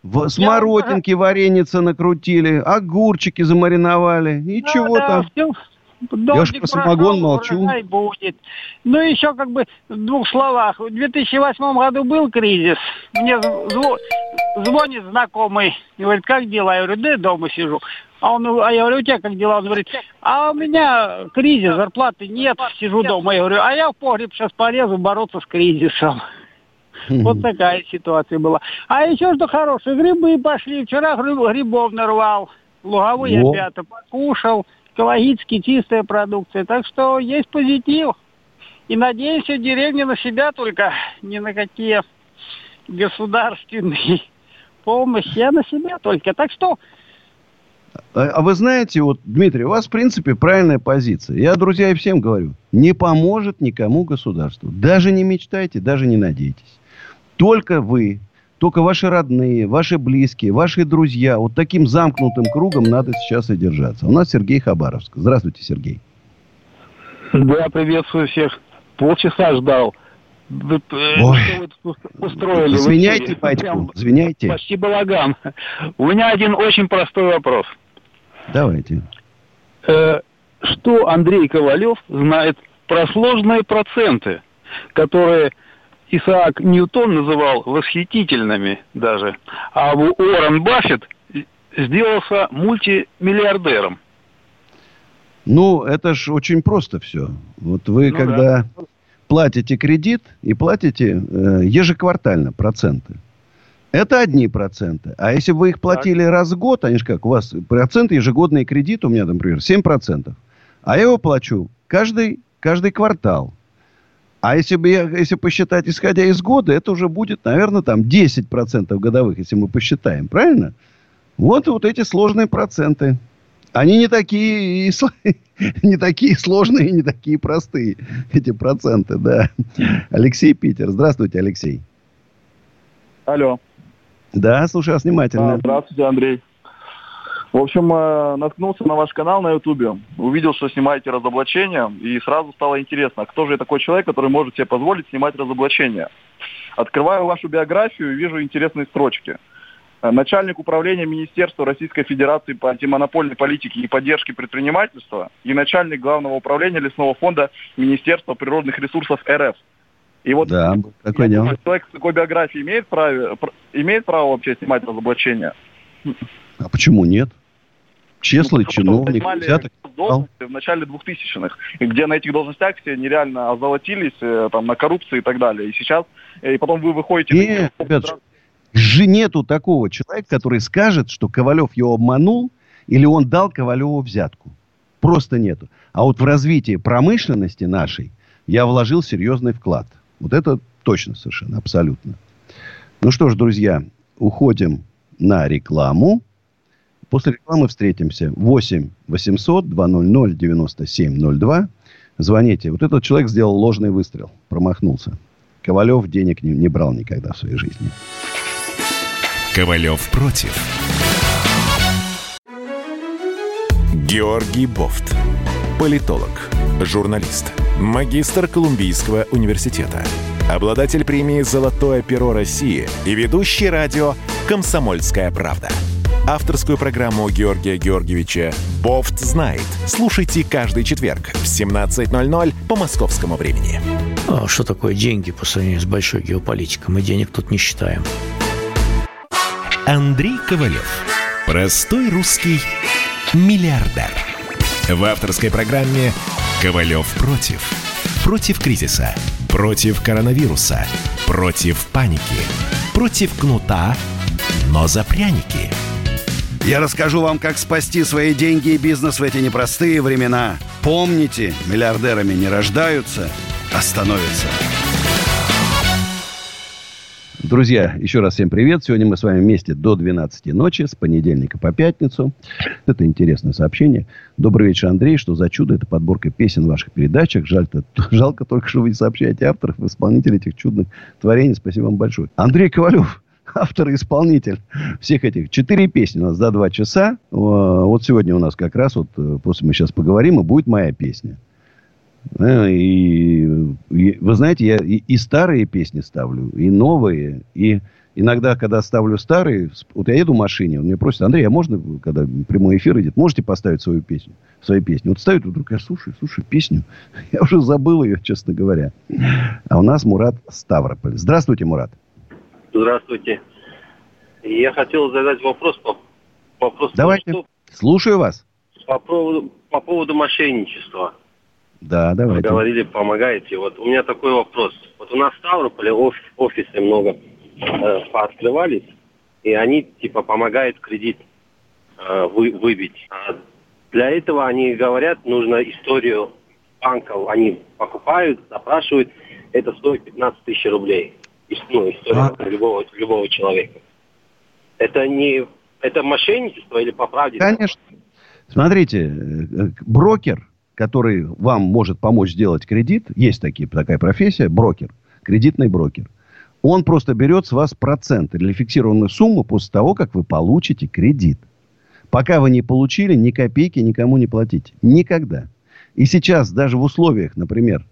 в смородинки, вареница накрутили, огурчики замариновали. Ничего да, там. Да, Дождик Я же про самогон молчу. Будет. Ну, еще как бы в двух словах. В 2008 году был кризис. Мне зв... звонит знакомый. И говорит, как дела? Я говорю, да я дома сижу. А, он, а я говорю, у тебя как дела? Он говорит, а у меня кризис, зарплаты нет, сижу дома. Я говорю, а я в погреб сейчас полезу бороться с кризисом. Вот такая ситуация была. А еще что хорошее, грибы пошли. Вчера грибов нарвал. Луговые опята покушал экологически чистая продукция. Так что есть позитив. И надеемся, деревня на себя только, не на какие государственные помощи, а на себя только. Так что а, а вы знаете, вот, Дмитрий, у вас, в принципе, правильная позиция. Я, друзья, и всем говорю, не поможет никому государству. Даже не мечтайте, даже не надейтесь. Только вы только ваши родные, ваши близкие, ваши друзья. Вот таким замкнутым кругом надо сейчас и держаться. У нас Сергей Хабаровск. Здравствуйте, Сергей. Да, приветствую всех. Полчаса ждал. Вы, э, Ой. Что вы устроили? Извиняйте, батьку, извиняйте. Почти балаган. У меня один очень простой вопрос. Давайте. Э, что Андрей Ковалев знает про сложные проценты, которые Исаак Ньютон называл восхитительными даже, а Уоррен Баффет сделался мультимиллиардером. Ну, это ж очень просто все. Вот вы, ну, когда да. платите кредит и платите э, ежеквартально проценты, это одни проценты. А если бы вы их платили так. раз в год, они же как, у вас процент ежегодный кредит, у меня, например, 7%. А я его плачу каждый, каждый квартал. А если бы я, если посчитать, исходя из года, это уже будет, наверное, там 10% годовых, если мы посчитаем. Правильно? Вот, вот эти сложные проценты. Они не такие, не такие сложные, не такие простые, эти проценты, да. Алексей Питер. Здравствуйте, Алексей. Алло. Да, слушаю вас внимательно. А, здравствуйте, Андрей. В общем, э, наткнулся на ваш канал на Ютубе, увидел, что снимаете разоблачения, и сразу стало интересно, кто же такой человек, который может себе позволить снимать разоблачения. Открываю вашу биографию и вижу интересные строчки. Э, начальник управления Министерства Российской Федерации по антимонопольной политике и поддержке предпринимательства и начальник главного управления лесного фонда Министерства природных ресурсов РФ. И вот да, такое дело. человек с такой биографией имеет право, имеет право вообще снимать разоблачения? А почему нет? Честный ну, чиновник, взяток. В начале 2000-х, где на этих должностях все нереально озолотились э, там, на коррупции и так далее. И сейчас, э, и потом вы выходите... Нет, на... ребят, же нету такого человека, который скажет, что Ковалев его обманул, или он дал Ковалеву взятку. Просто нету. А вот в развитии промышленности нашей я вложил серьезный вклад. Вот это точно совершенно, абсолютно. Ну что ж, друзья, уходим на рекламу. После рекламы встретимся. 8 800 200 9702. Звоните. Вот этот человек сделал ложный выстрел. Промахнулся. Ковалев денег не, не брал никогда в своей жизни. Ковалев против. Георгий Бофт. Политолог, журналист, магистр Колумбийского университета, обладатель премии «Золотое перо России» и ведущий радио «Комсомольская правда» авторскую программу Георгия Георгиевича «Бофт знает». Слушайте каждый четверг в 17.00 по московскому времени. А что такое деньги по сравнению с большой геополитикой? Мы денег тут не считаем. Андрей Ковалев. Простой русский миллиардер. В авторской программе «Ковалев против». Против кризиса. Против коронавируса. Против паники. Против кнута, но за пряники. Я расскажу вам, как спасти свои деньги и бизнес в эти непростые времена. Помните, миллиардерами не рождаются, а становятся. Друзья, еще раз всем привет. Сегодня мы с вами вместе до 12 ночи, с понедельника по пятницу. Это интересное сообщение. Добрый вечер, Андрей. Что за чудо? Это подборка песен в ваших передачах. Жаль, жалко только, что вы не сообщаете авторов, исполнителей этих чудных творений. Спасибо вам большое. Андрей Ковалев, автор и исполнитель всех этих. Четыре песни у нас за два часа. Вот сегодня у нас как раз, вот э, после мы сейчас поговорим, и будет моя песня. Э, и, и вы знаете, я и, и старые песни ставлю, и новые. И иногда, когда ставлю старые, вот я еду в машине, он мне просит, Андрей, а можно, когда прямой эфир идет, можете поставить свою песню? Свои песни. Вот ставит, вдруг я слушаю, слушаю песню. Я уже забыл ее, честно говоря. А у нас Мурат Ставрополь. Здравствуйте, Мурат. Здравствуйте. Я хотел задать вопрос по, вопрос Давайте. Что, Слушаю вас. По поводу, по поводу мошенничества. Да, давайте. Вы говорили, помогаете. Вот у меня такой вопрос. Вот у нас в Ставрополе оф- офисы много э, пооткрывались, и они типа помогают кредит э, вы, выбить. А для этого они говорят, нужно историю банков, они покупают, запрашивают, это стоит 15 тысяч рублей. Ну, история а? любого, любого человека. Это не это мошенничество или по правде? Конечно. Смотрите, э, брокер который вам может помочь сделать кредит, есть такие, такая профессия, брокер, кредитный брокер. Он просто берет с вас процент или фиксированную сумму после того, как вы получите кредит. Пока вы не получили, ни копейки никому не платите. Никогда. И сейчас даже в условиях, например,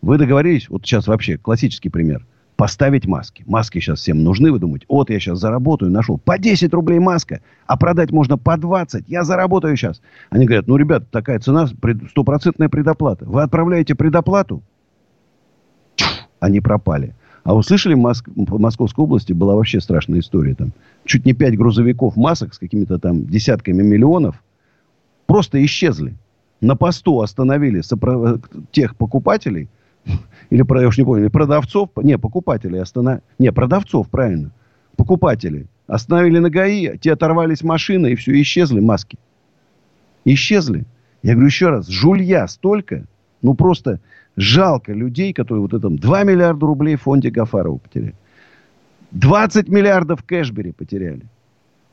вы договорились, вот сейчас вообще классический пример поставить маски. Маски сейчас всем нужны, вы думаете, вот я сейчас заработаю, нашел по 10 рублей маска, а продать можно по 20, я заработаю сейчас. Они говорят, ну, ребята, такая цена, стопроцентная предоплата. Вы отправляете предоплату, они пропали. А вы слышали, в, Моск... в Московской области была вообще страшная история. Там чуть не 5 грузовиков масок с какими-то там десятками миллионов просто исчезли. На посту остановили сопро... тех покупателей – или, я уж не помню, продавцов, не, покупателей остановили, не, продавцов, правильно, покупателей. Остановили на ГАИ, те оторвались машины, и все, исчезли маски. Исчезли. Я говорю еще раз, жулья столько, ну просто жалко людей, которые вот этом 2 миллиарда рублей в фонде Гафарова потеряли. 20 миллиардов в Кэшбери потеряли.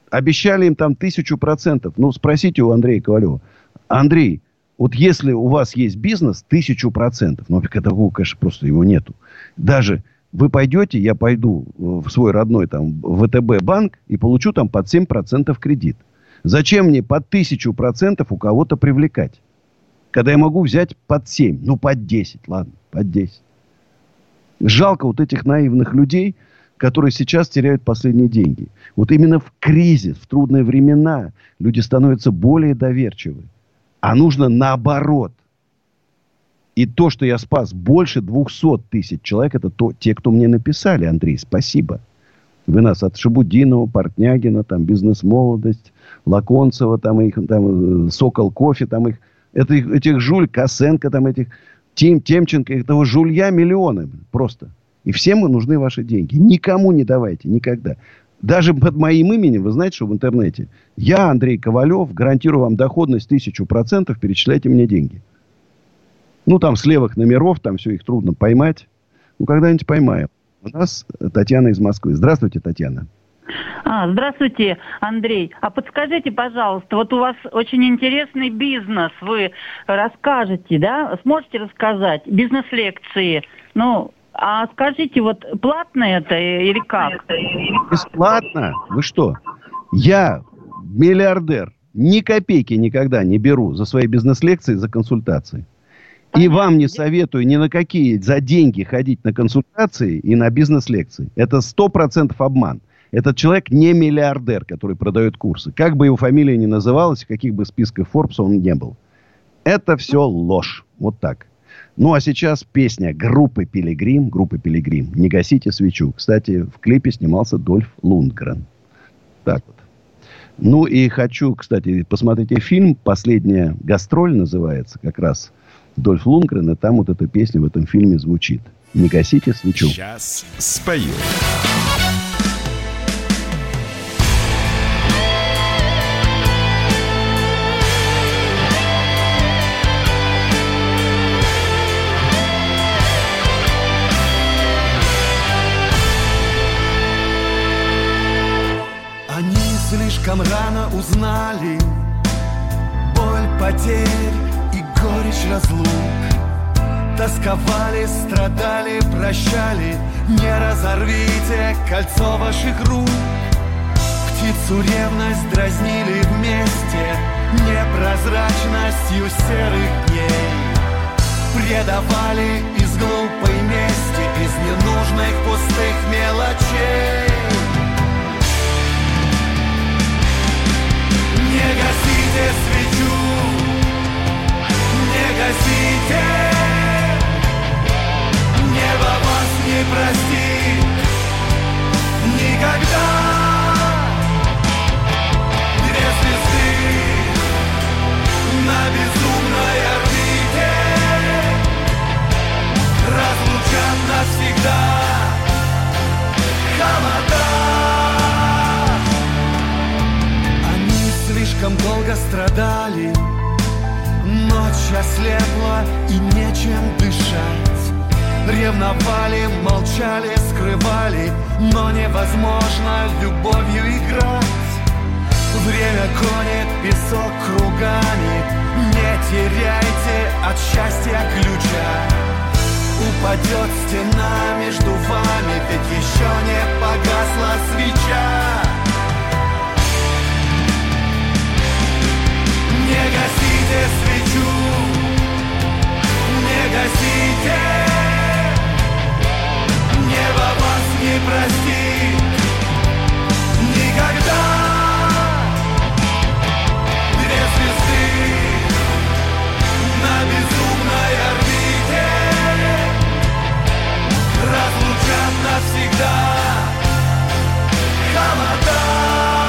Обещали им там тысячу процентов. Ну, спросите у Андрея Ковалева. Андрей, вот если у вас есть бизнес, тысячу процентов, но такого, конечно, просто его нету. Даже вы пойдете, я пойду в свой родной там ВТБ банк и получу там под 7% кредит. Зачем мне под тысячу процентов у кого-то привлекать? Когда я могу взять под 7, ну под 10, ладно, под 10. Жалко вот этих наивных людей, которые сейчас теряют последние деньги. Вот именно в кризис, в трудные времена люди становятся более доверчивы. А нужно наоборот. И то, что я спас больше 200 тысяч человек, это то, те, кто мне написали, Андрей, спасибо. Вы нас от Шабудинова, Портнягина, там, Бизнес-молодость, Лаконцева, там их, там, э, Сокол Кофе, там их, это, этих жуль, Косенко, там этих, Тим, Темченко, этого жулья миллионы просто. И всем нужны ваши деньги. Никому не давайте, никогда. Даже под моим именем, вы знаете, что в интернете, я, Андрей Ковалев, гарантирую вам доходность тысячу процентов, перечисляйте мне деньги. Ну, там с левых номеров, там все их трудно поймать. Ну, когда-нибудь поймаем. У нас Татьяна из Москвы. Здравствуйте, Татьяна. А, здравствуйте, Андрей. А подскажите, пожалуйста, вот у вас очень интересный бизнес, вы расскажете, да? Сможете рассказать? Бизнес-лекции. Ну, а скажите, вот платно это или как? Бесплатно? Вы что? Я миллиардер. Ни копейки никогда не беру за свои бизнес-лекции, за консультации. И вам не советую ни на какие за деньги ходить на консультации и на бизнес-лекции. Это сто процентов обман. Этот человек не миллиардер, который продает курсы. Как бы его фамилия ни называлась, каких бы списках Forbes он не был. Это все ложь. Вот так. Ну, а сейчас песня группы «Пилигрим». Группы «Пилигрим». «Не гасите свечу». Кстати, в клипе снимался Дольф Лундгрен. Так вот. Ну и хочу, кстати, посмотрите фильм «Последняя гастроль» называется как раз. Дольф Лунгрен, и там вот эта песня в этом фильме звучит. Не гасите свечу. Сейчас спою. Тосковали, страдали, прощали. Не разорвите кольцо ваших рук. Птицу ревность дразнили вместе. Непрозрачностью серых дней. Предавали из глупой мести Из ненужных пустых мелочей. Не гасите свечу, не гасите не простит никогда. Две звезды на безумной орбите Разлучат навсегда. Холода слишком долго страдали Ночь ослепла и нечем дышать Ревновали, молчали, скрывали Но невозможно любовью играть. Время конит песок кругами Не теряйте от счастья ключа. Упадет стена между вами Ведь еще не погасла свеча. Не гасите свечу, не гасите не простит никогда Две звезды на безумной орбите Разлучат навсегда. Холода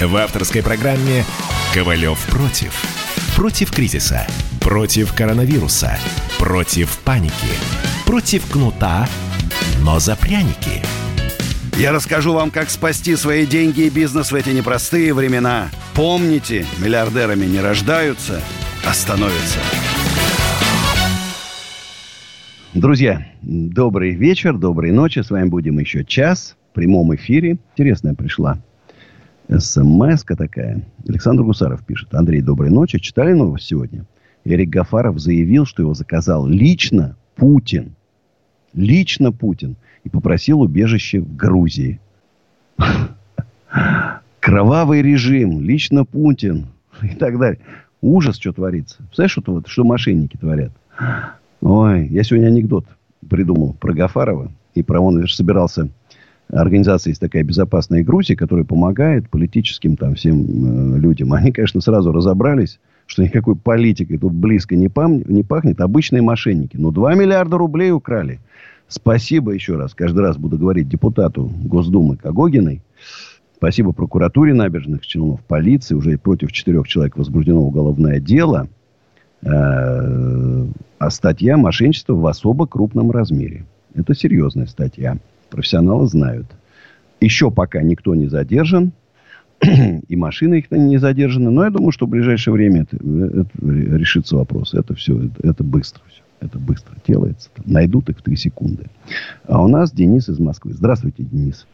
В авторской программе «Ковалев против». Против кризиса, против коронавируса, против паники, против кнута, но за пряники. Я расскажу вам, как спасти свои деньги и бизнес в эти непростые времена. Помните, миллиардерами не рождаются, а становятся. Друзья, добрый вечер, доброй ночи. С вами будем еще час в прямом эфире. Интересная пришла смс такая. Александр Гусаров пишет. Андрей, доброй ночи. Читали новость сегодня? Эрик Гафаров заявил, что его заказал лично Путин. Лично Путин. И попросил убежище в Грузии. Кровавый режим. Лично Путин. И так далее. Ужас, что творится. Представляешь, что, вот, что мошенники творят? Ой, я сегодня анекдот придумал про Гафарова. И про он собирался организация есть такая «Безопасная Грузия», которая помогает политическим там всем э, людям. Они, конечно, сразу разобрались, что никакой политикой тут близко не, пам- не пахнет. Обычные мошенники. Но 2 миллиарда рублей украли. Спасибо еще раз. Каждый раз буду говорить депутату Госдумы Кагогиной. Спасибо прокуратуре набережных Челнов, полиции. Уже против четырех человек возбуждено уголовное дело. Э, а статья мошенничества в особо крупном размере. Это серьезная статья. Профессионалы знают. Еще пока никто не задержан. И машины их не задержаны. Но я думаю, что в ближайшее время это, это решится вопрос. Это все, это, это быстро все. Это быстро делается. Найдут их в три секунды. А у нас Денис из Москвы. Здравствуйте, Денис.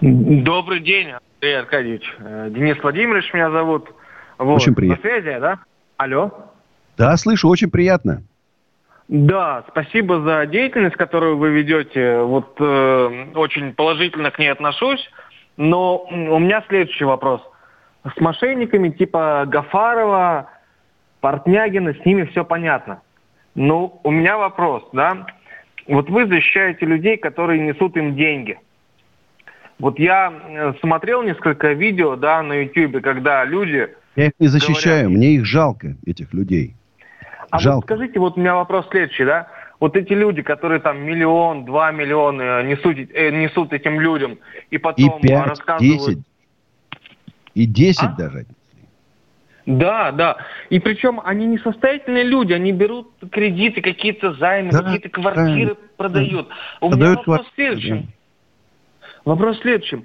Добрый день, Андрей Аркадьевич. Э, Денис Владимирович меня зовут. Вот. Очень приятно. На связи, да? Алло. Да, слышу, очень приятно. Да, спасибо за деятельность, которую вы ведете. Вот э, очень положительно к ней отношусь. Но у меня следующий вопрос. С мошенниками типа Гафарова, Портнягина, с ними все понятно. Но у меня вопрос, да? Вот вы защищаете людей, которые несут им деньги. Вот я э, смотрел несколько видео, да, на YouTube, когда люди... Я их не защищаю, говорят, мне их жалко, этих людей. А Жалко. вот скажите, вот у меня вопрос следующий, да? Вот эти люди, которые там миллион, два миллиона несут, э, несут этим людям, и потом и 5, рассказывают... 10, и 10 а? даже. Да, да. И причем они не состоятельные люди, они берут кредиты, какие-то займы, да, какие-то квартиры да, продают. Да. У меня вопрос квартиры, следующим. Да. Вопрос следующим.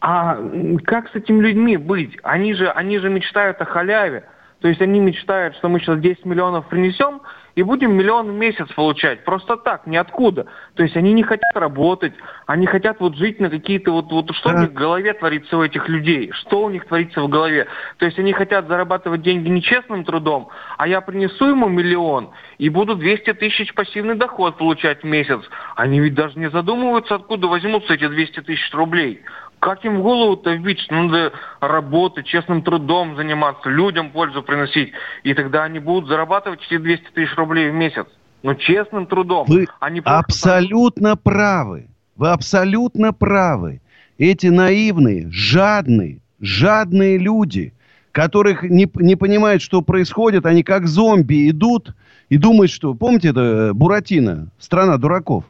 А как с этими людьми быть? Они же, они же мечтают о халяве. То есть они мечтают, что мы сейчас 10 миллионов принесем и будем миллион в месяц получать. Просто так, ниоткуда. То есть они не хотят работать, они хотят вот жить на какие-то вот, вот что них в голове творится у этих людей, что у них творится в голове. То есть они хотят зарабатывать деньги нечестным трудом, а я принесу ему миллион и буду 200 тысяч пассивный доход получать в месяц. Они ведь даже не задумываются, откуда возьмутся эти 200 тысяч рублей. Как им в голову-то вбить, что надо работать, честным трудом заниматься, людям пользу приносить, и тогда они будут зарабатывать эти 200 тысяч рублей в месяц. Но честным трудом. Вы они абсолютно там... правы. Вы абсолютно правы. Эти наивные, жадные, жадные люди, которых не, не понимают, что происходит, они как зомби идут и думают, что... Помните, это Буратино, страна дураков?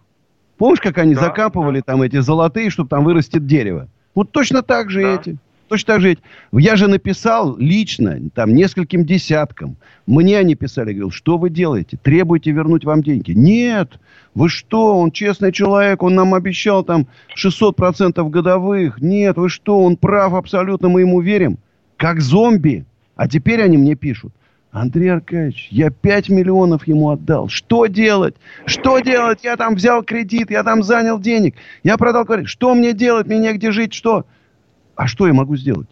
Помнишь, как они да, закапывали да. там эти золотые, чтобы там вырастет дерево? Вот точно так же да. эти. Точно так же эти. Я же написал лично, там, нескольким десяткам. Мне они писали, говорил, что вы делаете? Требуете вернуть вам деньги? Нет. Вы что? Он честный человек, он нам обещал там 600% годовых. Нет, вы что? Он прав абсолютно, мы ему верим. Как зомби. А теперь они мне пишут. Андрей Аркадьевич, я 5 миллионов ему отдал. Что делать? Что делать? Я там взял кредит, я там занял денег. Я продал квартиру. Что мне делать? Мне негде жить. Что? А что я могу сделать?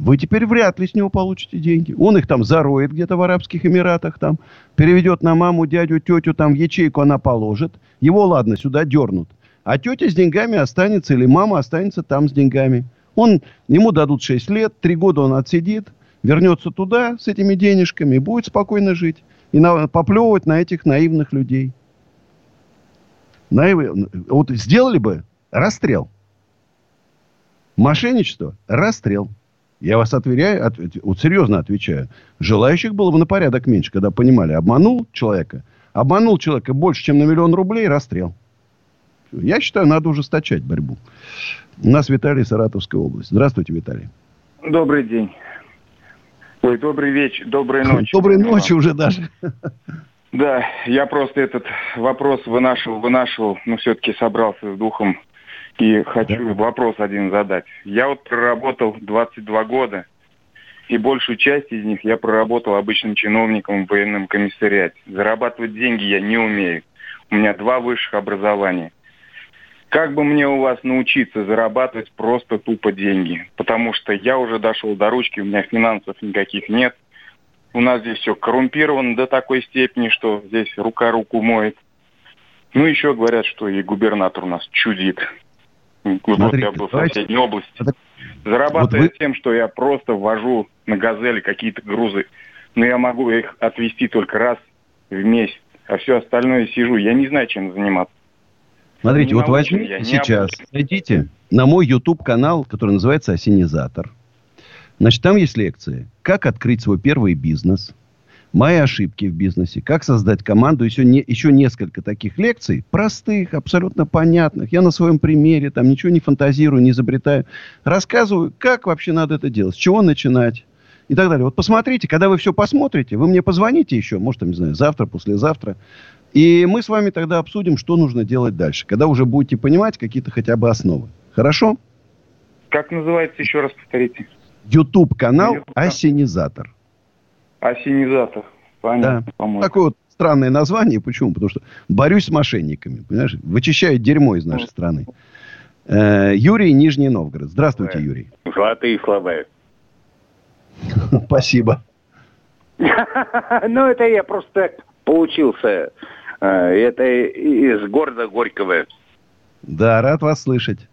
Вы теперь вряд ли с него получите деньги. Он их там зароет где-то в Арабских Эмиратах, там, переведет на маму, дядю, тетю, там в ячейку она положит. Его, ладно, сюда дернут. А тетя с деньгами останется, или мама останется там с деньгами. Он, ему дадут 6 лет, 3 года он отсидит – вернется туда с этими денежками и будет спокойно жить. И на, поплевывать на этих наивных людей. Наив... Вот сделали бы расстрел. Мошенничество – расстрел. Я вас отверяю, от, вот серьезно отвечаю. Желающих было бы на порядок меньше, когда понимали, обманул человека, обманул человека больше, чем на миллион рублей – расстрел. Я считаю, надо ужесточать борьбу. У нас Виталий, Саратовская область. Здравствуйте, Виталий. Добрый день. Ой, добрый вечер, доброй ночи. Доброй ночи уже даже. Да, я просто этот вопрос вынашивал, вынашивал, но все-таки собрался с духом и хочу да. вопрос один задать. Я вот проработал 22 года, и большую часть из них я проработал обычным чиновником в военном комиссариате. Зарабатывать деньги я не умею. У меня два высших образования – как бы мне у вас научиться зарабатывать просто тупо деньги? Потому что я уже дошел до ручки, у меня финансов никаких нет. У нас здесь все коррумпировано до такой степени, что здесь рука руку моет. Ну, еще говорят, что и губернатор у нас чудит. Вот я был в соседней области. Зарабатывая вот вы... тем, что я просто ввожу на газели какие-то грузы. Но я могу их отвезти только раз в месяц. А все остальное сижу. Я не знаю, чем заниматься. Смотрите, не вот возьмите сейчас, зайдите на мой YouTube-канал, который называется «Осенизатор». Значит, там есть лекции. Как открыть свой первый бизнес. Мои ошибки в бизнесе. Как создать команду. Еще, не, еще несколько таких лекций. Простых, абсолютно понятных. Я на своем примере там ничего не фантазирую, не изобретаю. Рассказываю, как вообще надо это делать. С чего начинать. И так далее. Вот посмотрите, когда вы все посмотрите, вы мне позвоните еще, может, там, не знаю, завтра, послезавтра. И мы с вами тогда обсудим, что нужно делать дальше, когда уже будете понимать какие-то хотя бы основы. Хорошо? Как называется, еще раз повторите? YouTube-канал Осенизатор. Осенизатор. Понятно, да. по-моему. Такое вот странное название. Почему? Потому что борюсь с мошенниками. Понимаешь? Вычищаю дерьмо из нашей страны. Э, Юрий, Нижний Новгород. Здравствуйте, Юрий. Золотые слова. Спасибо. Ну, это я просто получился это из города Горького. Да, рад вас слышать.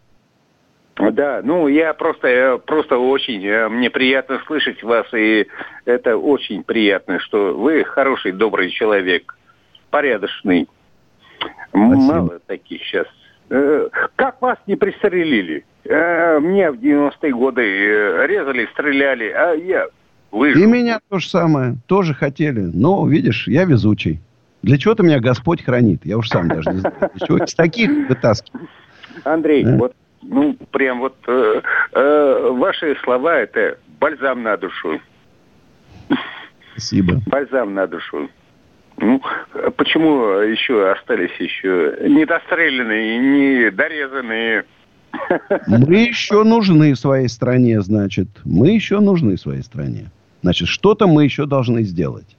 Да, ну я просто, просто очень, э, мне приятно слышать вас, и это очень приятно, что вы хороший, добрый человек, порядочный. Спасибо. Мало таких сейчас. Э, как вас не пристрелили? Э, мне в 90-е годы резали, стреляли, а я выжил. И меня то же самое, тоже хотели. Но, видишь, я везучий. Для чего-то меня Господь хранит. Я уж сам даже не знаю. Для чего из таких вытаскивать. Андрей, а? вот, ну, прям вот э, э, ваши слова это бальзам на душу. Спасибо. Бальзам на душу. Ну, почему еще остались еще недостреленные, не дорезанные? Мы еще нужны своей стране, значит. Мы еще нужны своей стране. Значит, что-то мы еще должны сделать.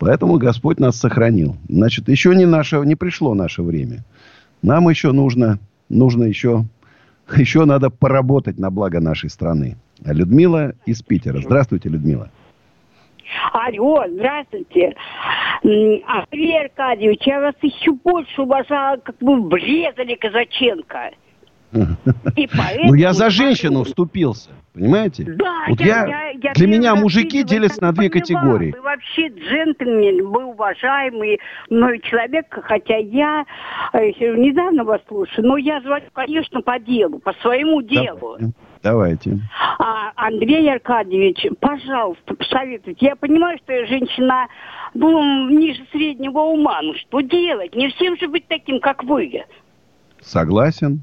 Поэтому Господь нас сохранил. Значит, еще не, наше, не пришло наше время. Нам еще нужно, нужно еще, еще надо поработать на благо нашей страны. Людмила из Питера. Здравствуйте, Людмила. Алло, здравствуйте. Андрей Аркадьевич, я вас еще больше уважала, как вы врезали Казаченко. Ну, я за женщину вступился, понимаете? Да, вот я, я, я, для меня мужики делятся на две категории. Вы вообще джентльмен, вы уважаемый мной человек, хотя я э, недавно вас слушаю, но я звоню, конечно, по делу, по своему делу. Давайте. А, Андрей Аркадьевич, пожалуйста, посоветуйте. Я понимаю, что я женщина ну, ниже среднего ума. Ну что делать? Не всем же быть таким, как вы. Согласен.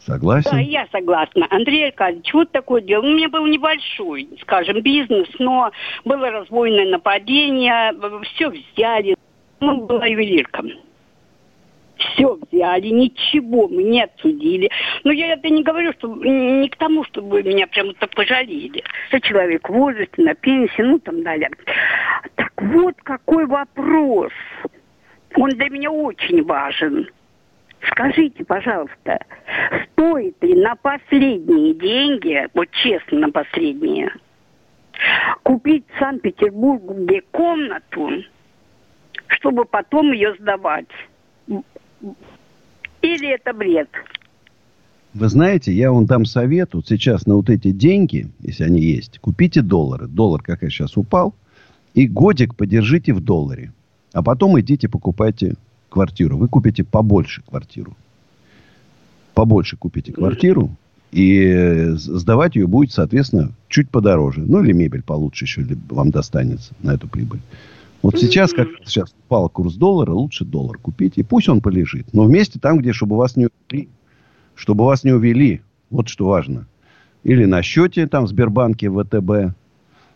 Согласен? Да, я согласна. Андрей Аркадьевич, вот такое дело. У меня был небольшой, скажем, бизнес, но было разбойное нападение, все взяли. Ну, была ювелирка. Все взяли, ничего мы не отсудили. Но я это не говорю, что не к тому, чтобы меня прямо так пожалели. Я человек в возрасте, на пенсии, ну там далее. Так вот какой вопрос. Он для меня очень важен. Скажите, пожалуйста, стоит ли на последние деньги, вот честно на последние, купить в Санкт-Петербурге комнату, чтобы потом ее сдавать? Или это бред? Вы знаете, я вам дам совет. Вот сейчас на вот эти деньги, если они есть, купите доллары. Доллар, как я сейчас упал. И годик подержите в долларе. А потом идите покупайте квартиру, вы купите побольше квартиру. Побольше купите квартиру, и сдавать ее будет, соответственно, чуть подороже. Ну, или мебель получше еще вам достанется на эту прибыль. Вот сейчас, как сейчас упал курс доллара, лучше доллар купить, и пусть он полежит. Но вместе там, где, чтобы вас не увели. Чтобы вас не увели. Вот что важно. Или на счете там в Сбербанке, ВТБ.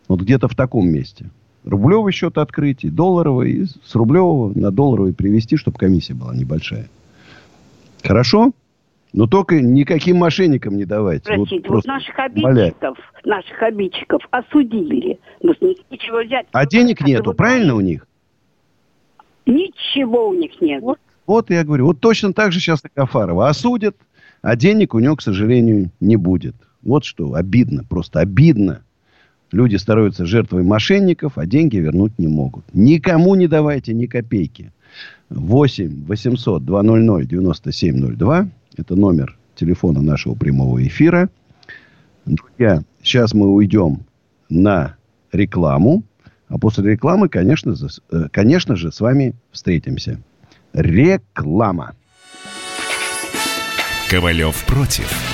Вот где-то в таком месте рублевый счет открыть, и долларовый, и с рублевого на долларовый привести, чтобы комиссия была небольшая. Хорошо? Но только никаким мошенникам не давайте. Простите, вот, вот наших обидчиков, наших обидчиков осудили. Но ничего взять. А денег нету, вот правильно у них? Ничего у них нет. Вот, вот я говорю, вот точно так же сейчас и Кафарова осудят, а денег у него, к сожалению, не будет. Вот что обидно, просто обидно. Люди становятся жертвой мошенников, а деньги вернуть не могут. Никому не давайте ни копейки. 8 800 200 9702. Это номер телефона нашего прямого эфира. Друзья, сейчас мы уйдем на рекламу. А после рекламы, конечно, э, конечно же, с вами встретимся. Реклама. Ковалев против.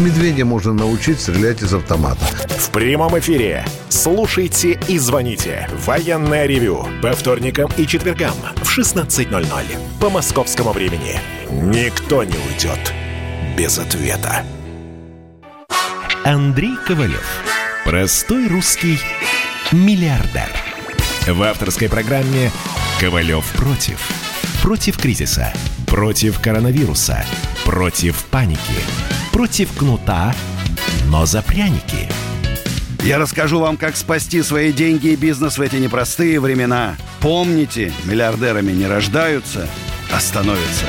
Медведя можно научить стрелять из автомата. В прямом эфире. Слушайте и звоните. Военное ревю. По вторникам и четвергам в 16.00. По московскому времени. Никто не уйдет без ответа. Андрей Ковалев. Простой русский миллиардер. В авторской программе «Ковалев против». Против кризиса. Против коронавируса. Против паники. Против кнута, но за пряники. Я расскажу вам, как спасти свои деньги и бизнес в эти непростые времена. Помните, миллиардерами не рождаются, а становятся.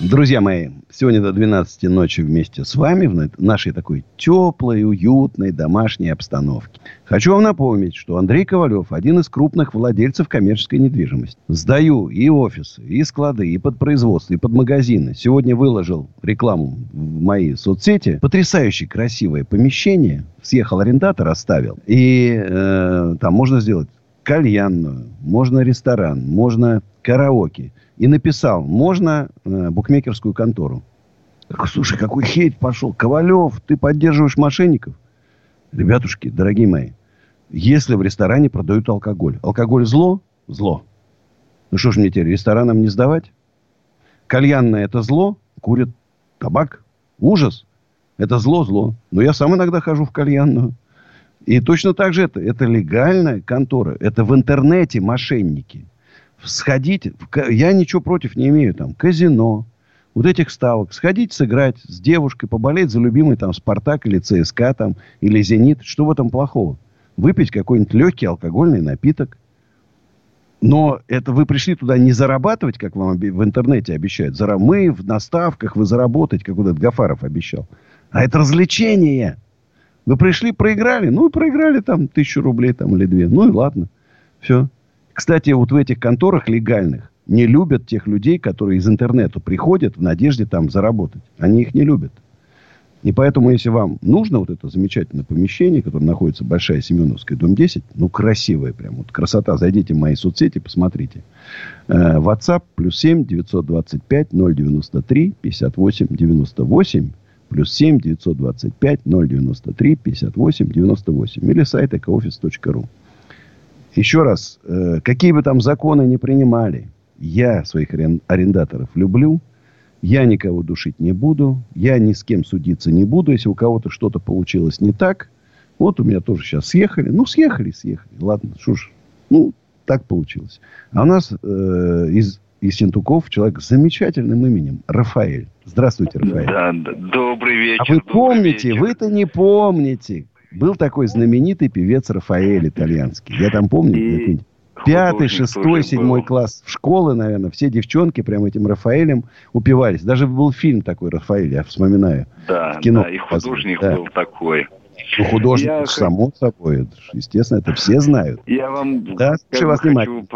Друзья мои, сегодня до 12 ночи вместе с вами в нашей такой теплой, уютной домашней обстановке. Хочу вам напомнить, что Андрей Ковалев один из крупных владельцев коммерческой недвижимости. Сдаю и офисы, и склады, и под производство, и под магазины. Сегодня выложил рекламу в мои соцсети. Потрясающе красивое помещение. Съехал арендатор, оставил. И э, там можно сделать кальянную, можно ресторан, можно караоке и написал, можно э, букмекерскую контору. Слушай, какой хейт пошел. Ковалев, ты поддерживаешь мошенников? Ребятушки, дорогие мои, если в ресторане продают алкоголь. Алкоголь зло? Зло. Ну что ж мне теперь, ресторанам не сдавать? Кальянное это зло? Курят табак? Ужас. Это зло-зло. Но я сам иногда хожу в кальянную. И точно так же это, это легальная контора. Это в интернете мошенники сходить, я ничего против не имею, там, казино, вот этих ставок, сходить сыграть с девушкой, поболеть за любимый там Спартак или ЦСКА там, или Зенит, что в этом плохого? Выпить какой-нибудь легкий алкогольный напиток. Но это вы пришли туда не зарабатывать, как вам в интернете обещают. Мы в наставках вы заработаете, как вот этот Гафаров обещал. А это развлечение. Вы пришли, проиграли. Ну, и проиграли там тысячу рублей там или две. Ну, и ладно. Все. Кстати, вот в этих конторах легальных не любят тех людей, которые из интернета приходят в надежде там заработать. Они их не любят. И поэтому, если вам нужно вот это замечательное помещение, которое находится Большая Семеновская, дом 10, ну, красивое прям, вот красота, зайдите в мои соцсети, посмотрите. Э, WhatsApp плюс 7 925 093 58 98 плюс 7 925 093 58 98 или сайт ecooffice.ru. Еще раз, э, какие бы там законы ни принимали, я своих арендаторов люблю. Я никого душить не буду. Я ни с кем судиться не буду. Если у кого-то что-то получилось не так, вот у меня тоже сейчас съехали. Ну, съехали, съехали. Ладно, что ж. Ну, так получилось. А у нас э, из, из Сентуков человек с замечательным именем. Рафаэль. Здравствуйте, Рафаэль. Да, да добрый вечер. А вы помните? Вы-то не помните. Был такой знаменитый певец Рафаэль итальянский. Я там помню, пятый, шестой, седьмой был. класс в школы, наверное, все девчонки прям этим Рафаэлем упивались. Даже был фильм такой Рафаэль, я вспоминаю. Да, в кино да, и художник да. был такой. Ну, художник, я... само собой, естественно, это все знают. Я вам да, хочу вас внимательно.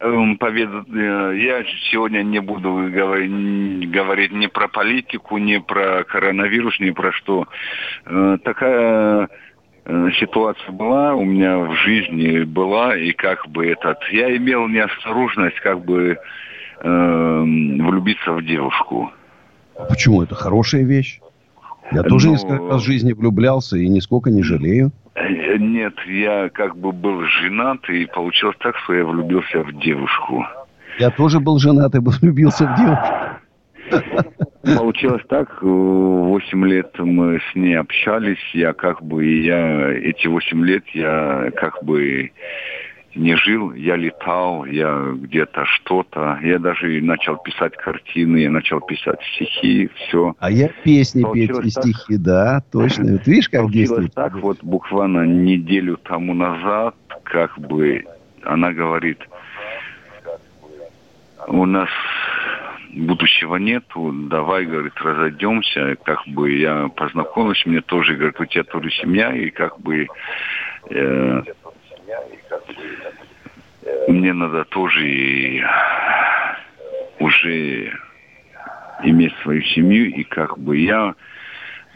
Эм, поведать. Э, я сегодня не буду говорить, говорить ни про политику, ни про коронавирус, ни про что. Э, такая Э, ситуация была у меня в жизни была и как бы этот я имел неосторожность как бы э, влюбиться в девушку. А почему это хорошая вещь? Я тоже Но... Ну, несколько раз в жизни влюблялся и нисколько не жалею. Э, нет, я как бы был женат и получилось так, что я влюбился в девушку. Я тоже был женат и влюбился в девушку. Получилось так, 8 лет мы с ней общались, я как бы, я эти 8 лет я как бы не жил, я летал, я где-то что-то, я даже начал писать картины, я начал писать стихи, все. А я песни Получилось петь и стихи, да, точно. Вот видишь, как действует? так вот буквально неделю тому назад, как бы она говорит, у нас будущего нету, давай, говорит, разойдемся, как бы я познакомилась, мне тоже, говорит, у тебя тоже семья, и как бы э, мне надо тоже уже иметь свою семью, и как бы я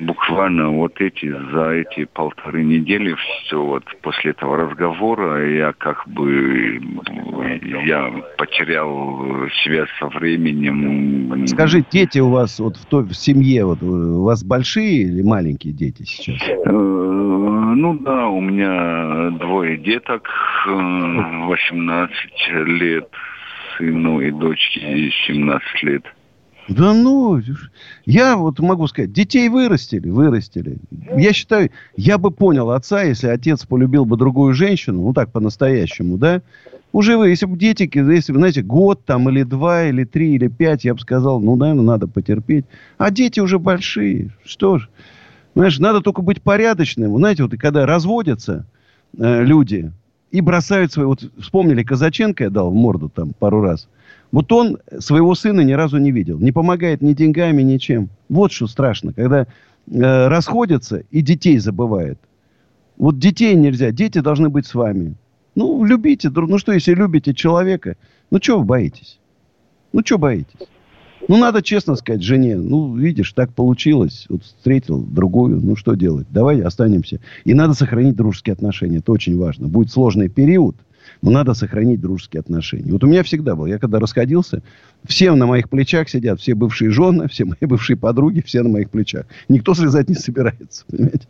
буквально вот эти, за эти полторы недели, все вот после этого разговора, я как бы, я потерял связь со временем. Скажи, дети у вас вот в, той, в семье, вот у вас большие или маленькие дети сейчас? Ну да, у меня двое деток, 18 э, лет, сыну и дочке 17 лет. Да ну, я вот могу сказать, детей вырастили, вырастили. Я считаю, я бы понял отца, если отец полюбил бы другую женщину, ну так по-настоящему, да, уже вы, если бы дети, если бы, знаете, год там, или два, или три, или пять, я бы сказал, ну, наверное, надо потерпеть. А дети уже большие, что ж. Знаешь, надо только быть порядочным. Знаете, вот когда разводятся э, люди и бросают свои... Вот вспомнили, Казаченко я дал в морду там пару раз – вот он своего сына ни разу не видел. Не помогает ни деньгами, ничем. Вот что страшно, когда э, расходятся и детей забывает. Вот детей нельзя. Дети должны быть с вами. Ну, любите. Ну что, если любите человека, ну что вы боитесь? Ну, что боитесь? Ну, надо честно сказать жене, ну, видишь, так получилось. Вот встретил другую, ну, что делать? Давай останемся. И надо сохранить дружеские отношения. Это очень важно. Будет сложный период – но надо сохранить дружеские отношения. Вот у меня всегда было. Я когда расходился, все на моих плечах сидят. Все бывшие жены, все мои бывшие подруги, все на моих плечах. Никто слезать не собирается, понимаете?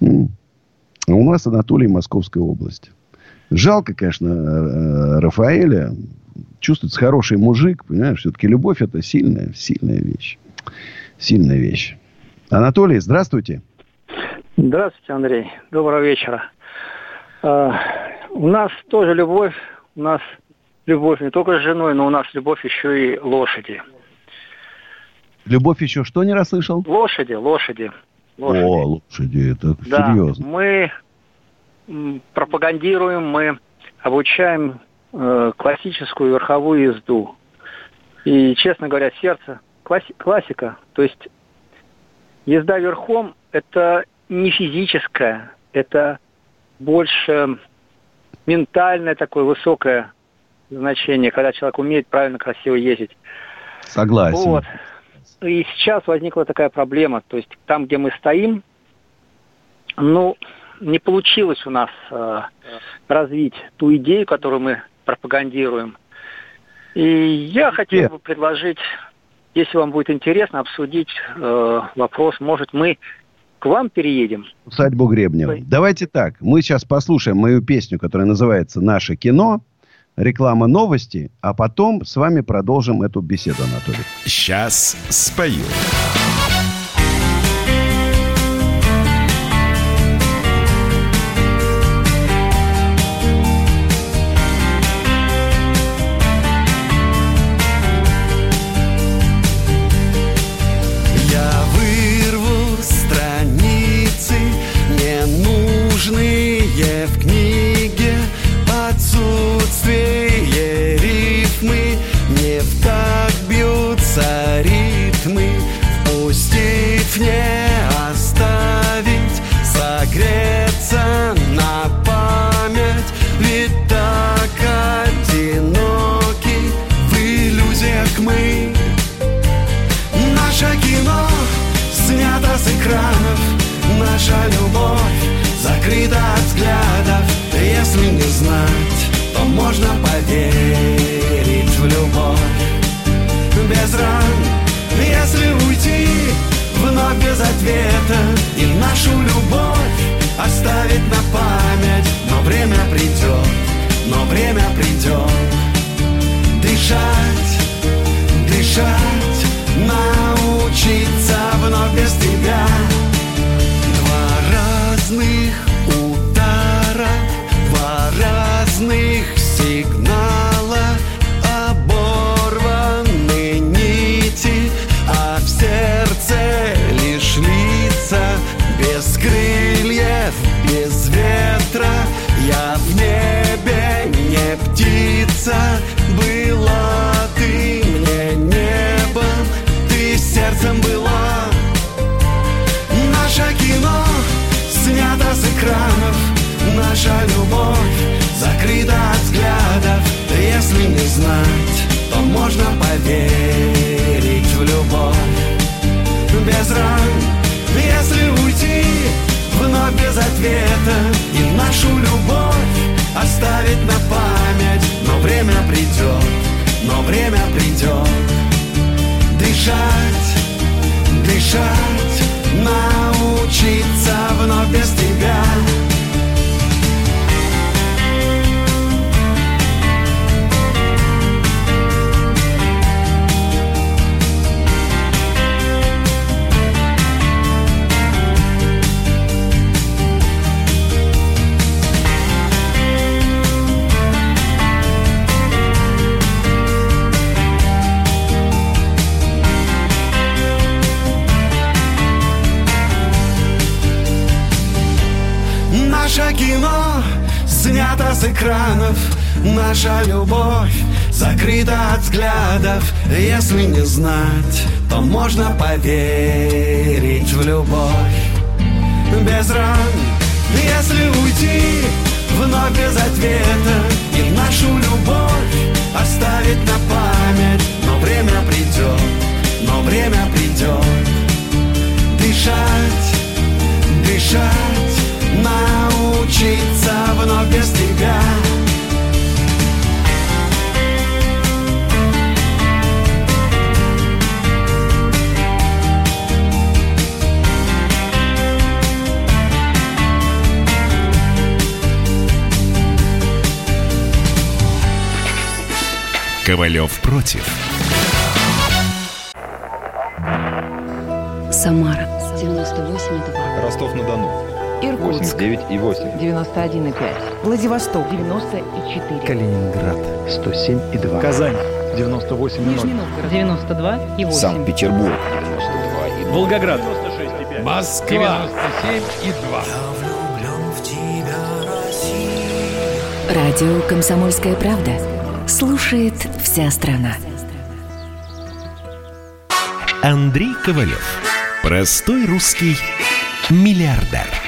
А у нас Анатолий, Московская область. Жалко, конечно, э, Рафаэля. Чувствуется хороший мужик, понимаешь? Все-таки любовь это сильная, сильная вещь. Сильная вещь. Анатолий, здравствуйте. Здравствуйте, Андрей. Доброго вечера. А, у нас тоже любовь, у нас любовь не только с женой, но у нас любовь еще и лошади. Любовь еще что не расслышал? Лошади, лошади. лошади. О, лошади, это да, серьезно. Мы пропагандируем, мы обучаем э, классическую верховую езду. И, честно говоря, сердце класси- классика. То есть езда верхом – это не физическое, это больше ментальное такое высокое значение, когда человек умеет правильно, красиво ездить. Согласен. Вот. И сейчас возникла такая проблема, то есть там, где мы стоим, ну, не получилось у нас э, развить ту идею, которую мы пропагандируем. И я хотел Нет. бы предложить, если вам будет интересно, обсудить э, вопрос, может, мы к вам переедем. Усадьбу Гребнева. Ой. Давайте так. Мы сейчас послушаем мою песню, которая называется «Наше кино». Реклама новости, а потом с вами продолжим эту беседу, Анатолий. Сейчас спою. Наше кино снято с экранов. Наша любовь закрыта от взглядов. Если не знать, то можно поверить в любовь. Без ран, если уйти вновь без ответа. И нашу любовь оставить на память. Но время придет, но время придет. Дышать, дышать научиться вновь без тебя. Ковалев против. Самара 98,2. Ростов-на-Дону. Иркутск. 89 и 8. 91,5. Владивосток. 94. Калининград. 107 и 2. Казань. 98 Нижний Новгород. 92 и 8. Санкт-Петербург. 92 и 2. Волгоград. 96 и 5. Москва. 97 и 2. Радио «Комсомольская правда». Слушает вся страна. Андрей Ковалев. Простой русский миллиардер.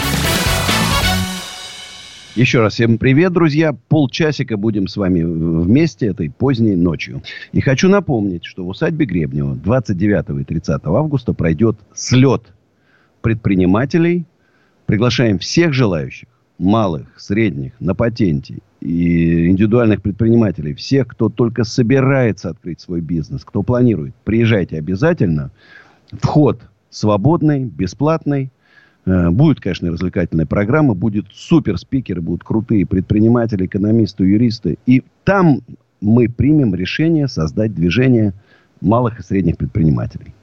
Еще раз всем привет, друзья. Полчасика будем с вами вместе этой поздней ночью. И хочу напомнить, что в усадьбе Гребнева 29 и 30 августа пройдет слет предпринимателей. Приглашаем всех желающих, малых, средних, на патенте и индивидуальных предпринимателей, всех, кто только собирается открыть свой бизнес, кто планирует. Приезжайте обязательно. Вход свободный, бесплатный. Э, Будет, конечно, развлекательная программа, будет супер спикеры, будут крутые предприниматели, экономисты, юристы. И там мы примем решение создать движение малых и средних предпринимателей.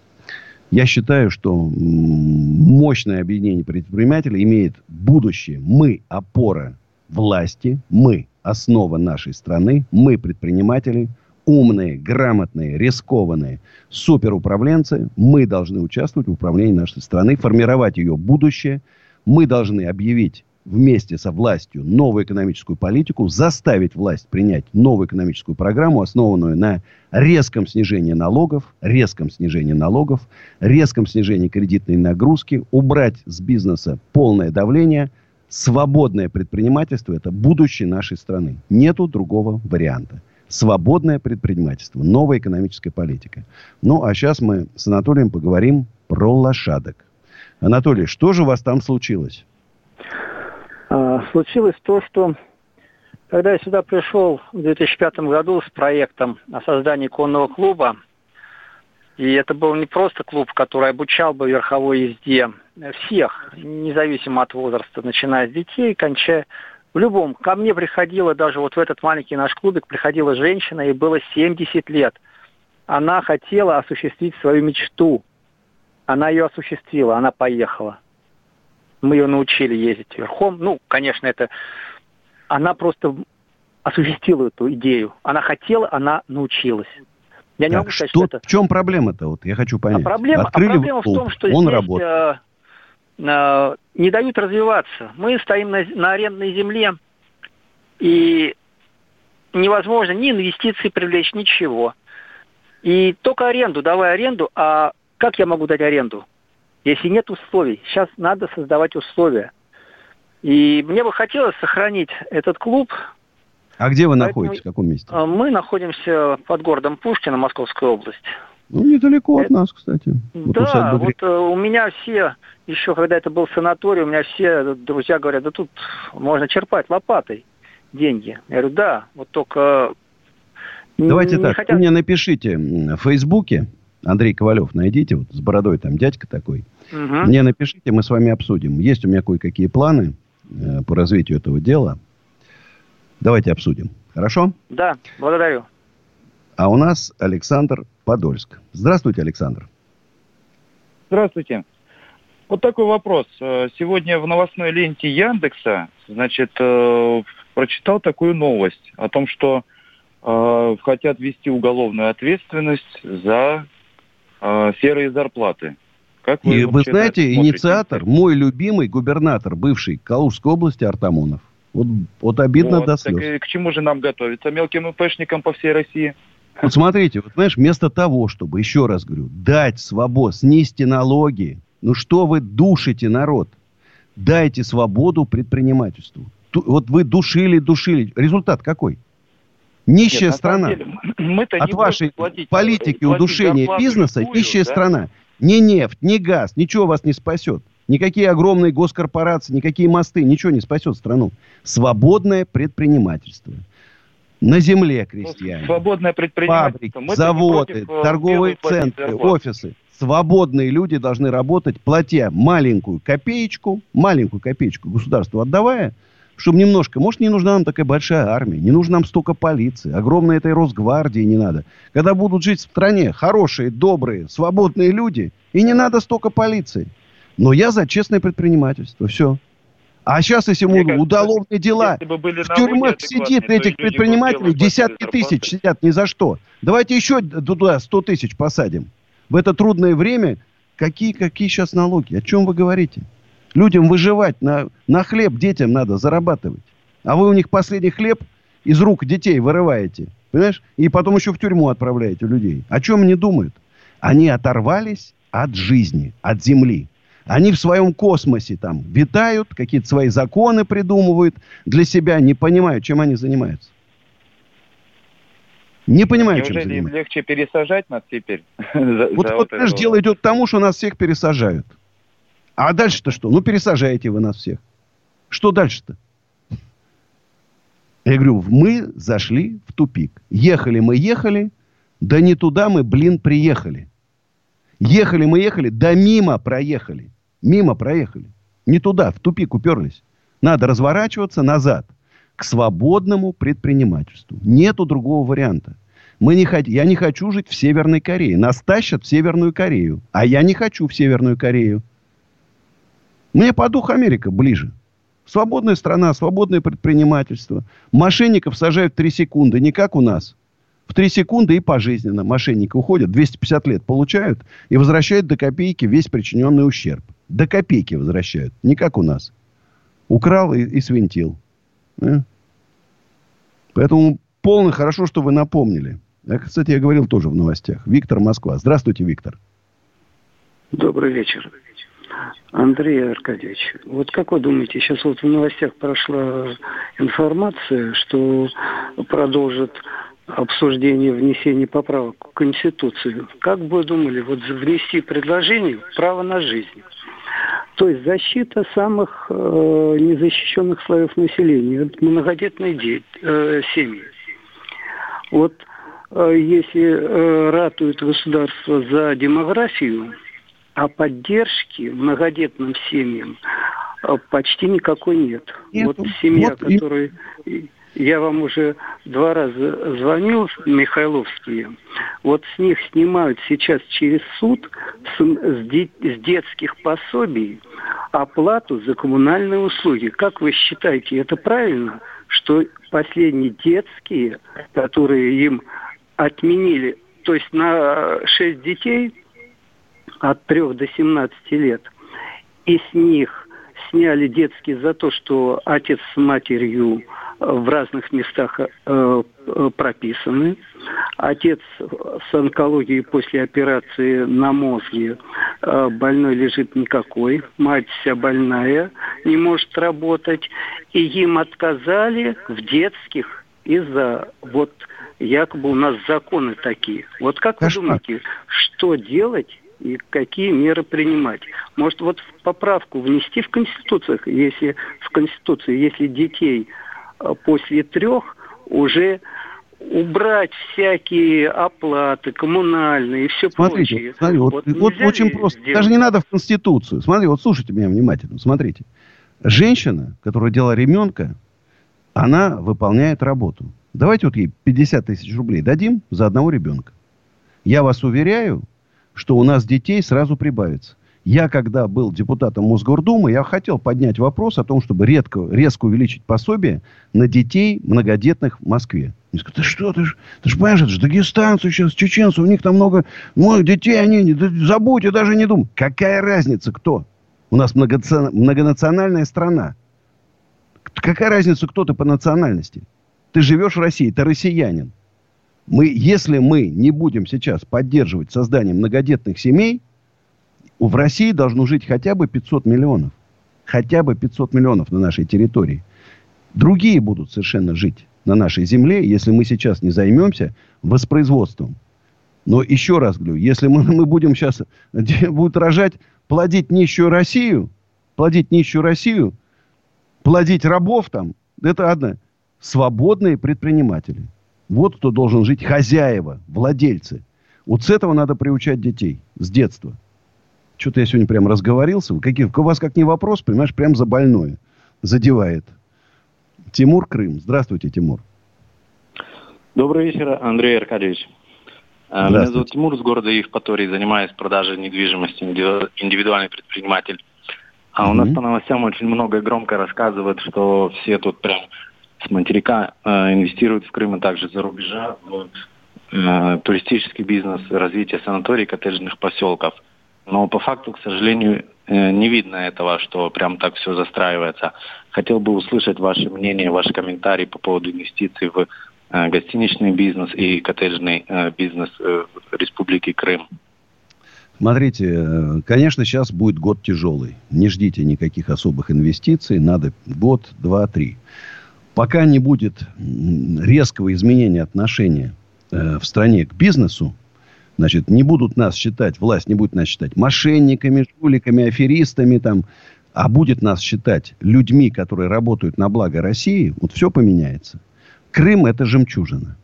Я считаю, что мощное объединение предпринимателей имеет будущее. Мы опора власти, мы основа нашей страны, мы предприниматели, умные, грамотные, рискованные суперуправленцы. Мы должны участвовать в управлении нашей страны, формировать ее будущее. Мы должны объявить вместе со властью новую экономическую политику, заставить власть принять новую экономическую программу, основанную на резком снижении налогов, резком снижении налогов, резком снижении кредитной нагрузки, убрать с бизнеса полное давление. Свободное предпринимательство – это будущее нашей страны. Нету другого варианта. Свободное предпринимательство, новая экономическая политика. Ну, а сейчас мы с Анатолием поговорим про лошадок. Анатолий, что же у вас там случилось? А, случилось то, что когда я сюда пришел в 2005 году с проектом о создании конного клуба, и это был не просто клуб, который обучал бы верховой езде всех, независимо от возраста, начиная с детей, кончая в любом. Ко мне приходила даже вот в этот маленький наш клубик, приходила женщина, ей было 70 лет. Она хотела осуществить свою мечту. Она ее осуществила, она поехала. Мы ее научили ездить верхом. Ну, конечно, это... Она просто осуществила эту идею. Она хотела, она научилась. Я не так, могу сказать, что, что это... В чем проблема-то? Вот я хочу понять. А проблема, а проблема в том, что он здесь, работает. Э, не дают развиваться. Мы стоим на, на арендной земле, и невозможно ни инвестиции привлечь, ничего. И только аренду, давай аренду, а как я могу дать аренду, если нет условий? Сейчас надо создавать условия. И мне бы хотелось сохранить этот клуб. А где вы Поэтому находитесь, в каком месте? А, мы находимся под городом Пушкина, Московская область. Ну, недалеко от нас, кстати. Вот да, вот э, у меня все, еще когда это был санаторий, у меня все друзья говорят, да тут можно черпать лопатой деньги. Я говорю, да, вот только... Давайте не так, хотят... вы мне напишите в Фейсбуке, Андрей Ковалев, найдите, вот с бородой там дядька такой. Угу. Мне напишите, мы с вами обсудим. Есть у меня кое-какие планы э, по развитию этого дела. Давайте обсудим. Хорошо? Да, благодарю. А у нас Александр Подольск. Здравствуйте, Александр. Здравствуйте. Вот такой вопрос. Э, сегодня в новостной ленте Яндекса, значит, э, прочитал такую новость о том, что э, хотят ввести уголовную ответственность за э, серые зарплаты. Как вы, И вы знаете, инициатор, мой любимый губернатор, бывший Калужской области Артамонов. Вот, вот обидно вот, до слез. Так, к чему же нам готовиться? Мелким ИПшникам по всей России? Вот смотрите, вот знаешь, вместо того, чтобы, еще раз говорю, дать свободу, снизьте налоги, ну что вы душите народ? Дайте свободу предпринимательству вот вы душили, душили. Результат какой? Нищая Нет, страна. Деле, От вашей платить, политики платить удушения бизнеса такую, нищая да? страна. Ни нефть, ни газ, ничего вас не спасет. Никакие огромные госкорпорации, никакие мосты, ничего не спасет страну. Свободное предпринимательство. На земле крестьяне. Свободное предпринимательство. Фабрики, заводы, против, э, торговые центры, офисы. Свободные люди должны работать, платя маленькую копеечку, маленькую копеечку государству отдавая – чтобы немножко, может, не нужна нам такая большая армия, не нужно нам столько полиции, огромной этой Росгвардии не надо. Когда будут жить в стране хорошие, добрые, свободные люди, и не надо столько полиции. Но я за честное предпринимательство, все. А сейчас, если ему уголовные дела, в тюрьмах сидит этих предпринимателей десятки тысяч сидят ни за что. Давайте еще туда 100 тысяч посадим. В это трудное время какие, какие сейчас налоги? О чем вы говорите? Людям выживать, на, на хлеб детям надо зарабатывать. А вы у них последний хлеб из рук детей вырываете. Понимаешь? И потом еще в тюрьму отправляете людей. О чем они думают? Они оторвались от жизни, от земли. Они в своем космосе там витают, какие-то свои законы придумывают для себя, не понимают, чем они занимаются. Не понимаю, Неужели чем им легче пересажать нас теперь? Вот, вот, знаешь, дело идет к тому, что нас всех пересажают. А дальше-то что? Ну, пересажаете вы нас всех. Что дальше-то? Я говорю, мы зашли в тупик. Ехали мы, ехали, да не туда мы, блин, приехали. Ехали мы, ехали, да мимо проехали. Мимо проехали. Не туда, в тупик уперлись. Надо разворачиваться назад к свободному предпринимательству. Нету другого варианта. Мы не хот... Я не хочу жить в Северной Корее. Нас тащат в Северную Корею. А я не хочу в Северную Корею. Мне по духу Америка ближе. Свободная страна, свободное предпринимательство. Мошенников сажают 3 секунды, не как у нас. В 3 секунды и пожизненно мошенники уходят, 250 лет получают и возвращают до копейки весь причиненный ущерб. До копейки возвращают, не как у нас. Украл и, и свинтил. А? Поэтому полно хорошо, что вы напомнили. А, кстати, я говорил тоже в новостях. Виктор Москва. Здравствуйте, Виктор. Добрый вечер. Андрей Аркадьевич, вот как вы думаете, сейчас вот в новостях прошла информация, что продолжит обсуждение внесения поправок в Конституцию. Как бы вы думали, вот внести предложение право на жизнь? То есть защита самых э, незащищенных слоев населения, многодетной де- э, семьи. Вот э, если э, ратует государство за демографию, а поддержки многодетным семьям а, почти никакой нет. нет. Вот семья, вот которая... Я вам уже два раза звонил, Михайловские. Вот с них снимают сейчас через суд с, с, де, с детских пособий оплату за коммунальные услуги. Как вы считаете, это правильно, что последние детские, которые им отменили, то есть на шесть детей от 3 до 17 лет. и с них сняли детские за то, что отец с матерью в разных местах э, э, прописаны. Отец с онкологией после операции на мозге э, больной лежит никакой. Мать вся больная, не может работать. И им отказали в детских из-за вот якобы у нас законы такие. Вот как Кошмар. вы думаете, что делать и какие меры принимать? Может, вот поправку внести в Конституцию, если в Конституцию, если детей после трех уже убрать всякие оплаты коммунальные и все Смотрите, прочее. Смотри, вот, вот, вот очень просто. Сделать? Даже не надо в Конституцию. Смотри, вот слушайте меня внимательно. Смотрите. Женщина, которая делала ребенка, она выполняет работу. Давайте вот ей 50 тысяч рублей дадим за одного ребенка. Я вас уверяю, что у нас детей сразу прибавится. Я, когда был депутатом Мосгордумы, я хотел поднять вопрос о том, чтобы редко, резко увеличить пособие на детей многодетных в Москве. Мне сказали, ты что, ты ж, ты ж понимаешь, это же дагестанцы сейчас, чеченцы, у них там много, много детей, они, не, забудь, я даже не думай. Какая разница, кто? У нас многонациональная страна. Какая разница, кто ты по национальности? Ты живешь в России, ты россиянин. Мы, если мы не будем сейчас поддерживать создание многодетных семей, в России должно жить хотя бы 500 миллионов. Хотя бы 500 миллионов на нашей территории. Другие будут совершенно жить на нашей земле, если мы сейчас не займемся воспроизводством. Но еще раз говорю, если мы, мы будем сейчас будет рожать, плодить нищую Россию, плодить нищую Россию, плодить рабов там, это одно. Свободные предприниматели. Вот кто должен жить. Хозяева, владельцы. Вот с этого надо приучать детей. С детства. Что-то я сегодня прям разговорился. Какие, у вас как не вопрос, понимаешь, прям за больное. Задевает. Тимур Крым. Здравствуйте, Тимур. Добрый вечер, Андрей Аркадьевич. Э, меня зовут Тимур из города Евпатории. Занимаюсь продажей недвижимости, индивидуальный предприниматель. А mm-hmm. у нас по новостям очень много громко рассказывают, что все тут прям с материка э, инвестируют в Крым и также за рубежа в э, туристический бизнес, развитие санаторий, коттеджных поселков. Но по факту, к сожалению, э, не видно этого, что прям так все застраивается. Хотел бы услышать ваше мнение, ваш комментарий по поводу инвестиций в э, гостиничный бизнес и коттеджный э, бизнес Республики Крым. Смотрите, конечно, сейчас будет год тяжелый. Не ждите никаких особых инвестиций. Надо год, два, три. Пока не будет резкого изменения отношения в стране к бизнесу, значит, не будут нас считать, власть не будет нас считать мошенниками, жуликами, аферистами, там, а будет нас считать людьми, которые работают на благо России, вот все поменяется. Крым – это жемчужина.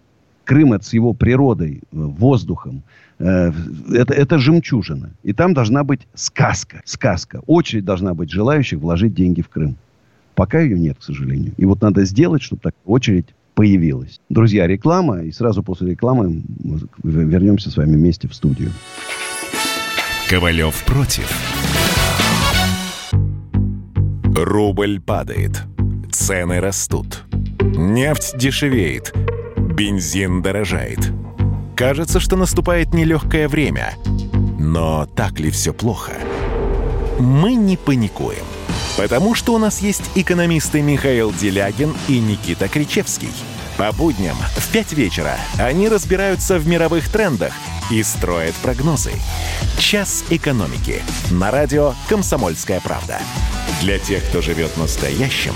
Крым – это с его природой, э, воздухом. Э, это, это жемчужина. И там должна быть сказка. Сказка. Очередь должна быть желающих вложить деньги в Крым. Пока ее нет, к сожалению. И вот надо сделать, чтобы такая очередь появилась. Друзья, реклама. И сразу после рекламы вернемся с вами вместе в студию. Ковалев против. Рубль падает. Цены растут. Нефть дешевеет. Бензин дорожает. Кажется, что наступает нелегкое время. Но так ли все плохо? Мы не паникуем. Потому что у нас есть экономисты Михаил Делягин и Никита Кричевский. По будням в 5 вечера они разбираются в мировых трендах и строят прогнозы. «Час экономики» на радио «Комсомольская правда». Для тех, кто живет настоящим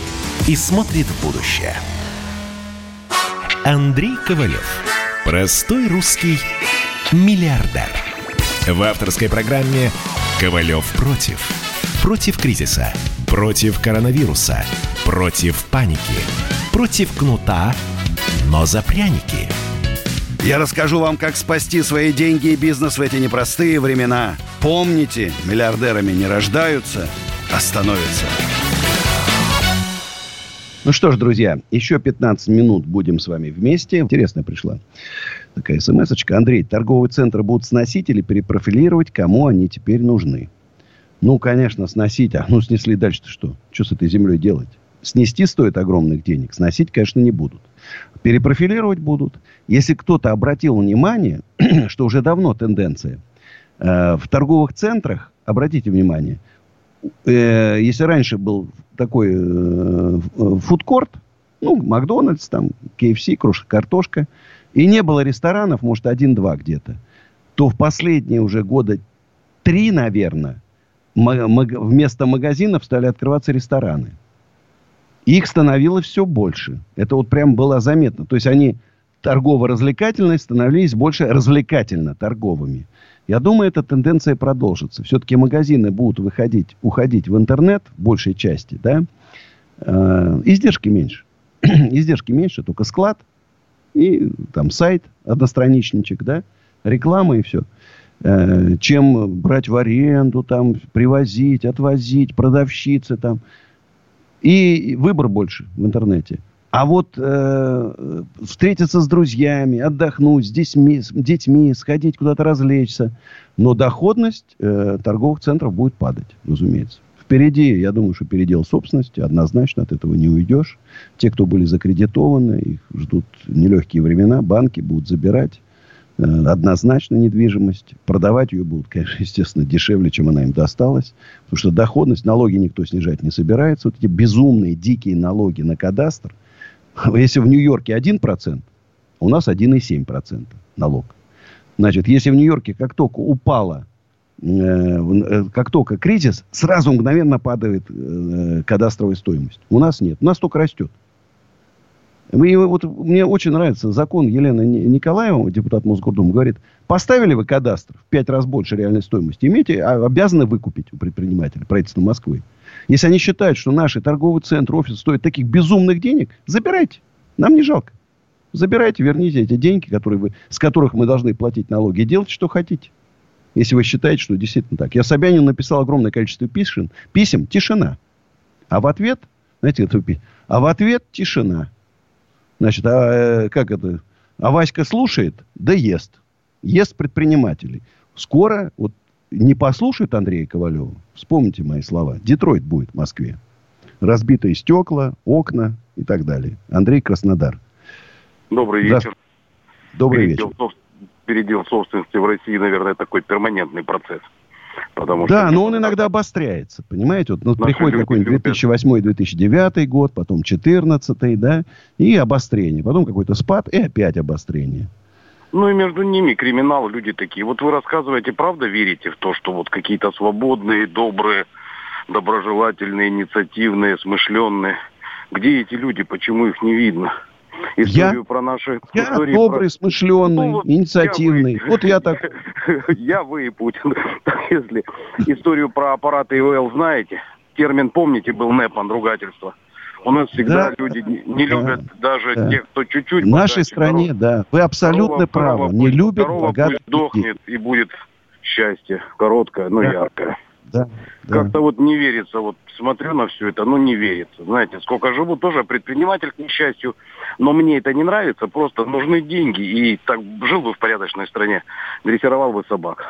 и смотрит в будущее. Андрей Ковалев. Простой русский миллиардер. В авторской программе «Ковалев против». Против кризиса Против коронавируса. Против паники. Против кнута, но за пряники. Я расскажу вам, как спасти свои деньги и бизнес в эти непростые времена. Помните, миллиардерами не рождаются, а становятся. Ну что ж, друзья, еще 15 минут будем с вами вместе. Интересная пришла такая смс -очка. Андрей, торговые центры будут сносить или перепрофилировать, кому они теперь нужны? Ну, конечно, сносить. А ну, снесли дальше-то что? Что с этой землей делать? Снести стоит огромных денег. Сносить, конечно, не будут. Перепрофилировать будут. Если кто-то обратил внимание, что уже давно тенденция, э, в торговых центрах, обратите внимание, э, если раньше был такой э, фудкорт, ну, Макдональдс, там, KFC, крошка картошка, и не было ресторанов, может, один-два где-то, то в последние уже года три, наверное, вместо магазинов стали открываться рестораны. Их становилось все больше. Это вот прям было заметно. То есть они торгово-развлекательные становились больше развлекательно-торговыми. Я думаю, эта тенденция продолжится. Все-таки магазины будут выходить, уходить в интернет в большей части, да. Э, издержки меньше. издержки меньше, только склад и там сайт одностраничничек, да, реклама и все. Э, чем брать в аренду, там, привозить, отвозить, продавщицы там. И выбор больше в интернете. А вот э, встретиться с друзьями, отдохнуть с детьми, с детьми сходить куда-то развлечься. Но доходность э, торговых центров будет падать, разумеется. Впереди, я думаю, что передел собственности. Однозначно от этого не уйдешь. Те, кто были закредитованы, их ждут нелегкие времена. Банки будут забирать однозначно недвижимость. Продавать ее будут, конечно, естественно, дешевле, чем она им досталась. Потому что доходность, налоги никто снижать не собирается. Вот эти безумные, дикие налоги на кадастр – Если в Нью-Йорке 1%, у нас 1,7% налог. Значит, если в Нью-Йорке как только упала, э, э, как только кризис, сразу мгновенно падает э, кадастровая стоимость. У нас нет. У нас только растет. И вот мне очень нравится закон Елены Николаева, депутат Мосгордумы, говорит, поставили вы кадастр в пять раз больше реальной стоимости, имеете, а, обязаны выкупить у предпринимателя, правительства Москвы. Если они считают, что наши торговый центр, офис стоит таких безумных денег, забирайте. Нам не жалко. Забирайте, верните эти деньги, которые вы, с которых мы должны платить налоги. Делайте, что хотите. Если вы считаете, что действительно так. Я Собянину написал огромное количество писем. Писем. Тишина. А в ответ, знаете, это, а в ответ тишина. Значит, а э, как это? А Васька слушает, да ест. Ест предпринимателей. Скоро, вот не послушает Андрея Ковалева, вспомните мои слова, Детройт будет в Москве. Разбитые стекла, окна и так далее. Андрей Краснодар. Добрый вечер. Добрый передел, вечер. Передел собственности в России, наверное, такой перманентный процесс. Потому да, что... но он иногда обостряется, понимаете? Вот, ну, приходит какой-нибудь 2008-2009 год, потом 2014, да, и обострение. Потом какой-то спад, и опять обострение. Ну и между ними криминал, люди такие. Вот вы рассказываете, правда верите в то, что вот какие-то свободные, добрые, доброжелательные, инициативные, смышленные. Где эти люди, почему их не видно? Историю я, про наши... Я добрый, про... смышленый, ну, вот инициативный. Я вы... Вот я так... Я вы и Путин. Если историю про аппараты ИВЛ знаете, термин помните, был НЭП, ругательство. У нас всегда да, люди не да, любят даже да. тех, кто чуть-чуть... В нашей стране, здоров. да. Вы абсолютно правы. Не любят богатых сдохнет и будет счастье. Короткое, но да. яркое. Да, Как-то да. вот не верится, вот смотрю на все это, ну не верится. Знаете, сколько живу, тоже предприниматель, к несчастью, но мне это не нравится, просто нужны деньги. И так жил бы в порядочной стране, дрессировал бы собак.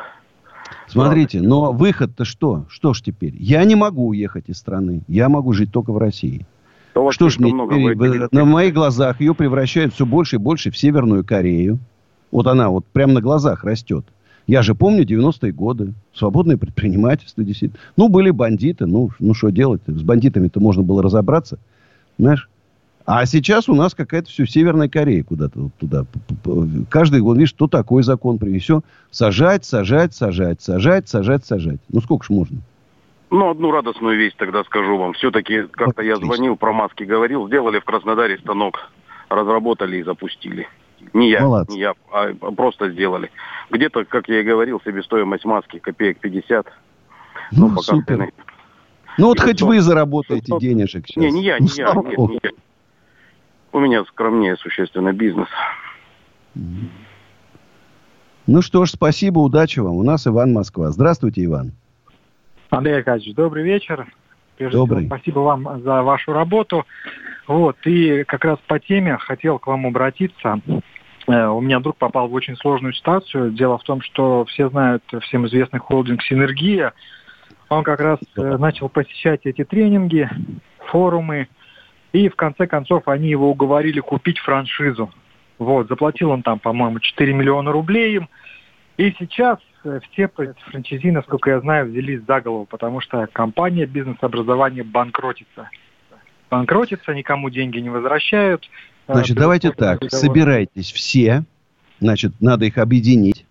Смотрите, но выход-то что? Что ж теперь? Я не могу уехать из страны. Я могу жить только в России. То что ж мне теперь, на моих глазах ее превращают все больше и больше в Северную Корею. Вот она вот прямо на глазах растет. Я же помню 90-е годы. Свободное предпринимательство, действительно. Ну, были бандиты. Ну, ну что делать? С бандитами-то можно было разобраться. Знаешь? А сейчас у нас какая-то все Северная Корея куда-то вот туда. Каждый, вот видишь, что такой закон привез. Все. Сажать, сажать, сажать, сажать, сажать, сажать. Ну, сколько ж можно? Ну, одну радостную вещь тогда скажу вам. Все-таки как-то я звонил, про маски говорил, сделали в Краснодаре станок, разработали и запустили. Не я, Молодцы. не я, а просто сделали. Где-то, как я и говорил, себестоимость маски копеек 50. Ну, ну пока супер. Цены. Ну, вот и хоть 100, вы заработаете 100, денежек сейчас. Не, не я, не ну, я, нет, не я. У меня скромнее существенно бизнес. Ну что ж, спасибо, удачи вам. У нас Иван Москва. Здравствуйте, Иван. Андрей Аркадьевич, добрый вечер. Прежде добрый. всего, спасибо вам за вашу работу. Вот, и как раз по теме хотел к вам обратиться. Э, у меня друг попал в очень сложную ситуацию. Дело в том, что все знают всем известный холдинг «Синергия». Он как раз э, начал посещать эти тренинги, форумы, и в конце концов они его уговорили купить франшизу. Вот, заплатил он там, по-моему, 4 миллиона рублей им. И сейчас э, все франчайзи, насколько я знаю, взялись за голову, потому что компания бизнес-образования банкротится. Банкротится, никому деньги не возвращают. Э, значит, давайте так, договор. собирайтесь все, значит, надо их объединить.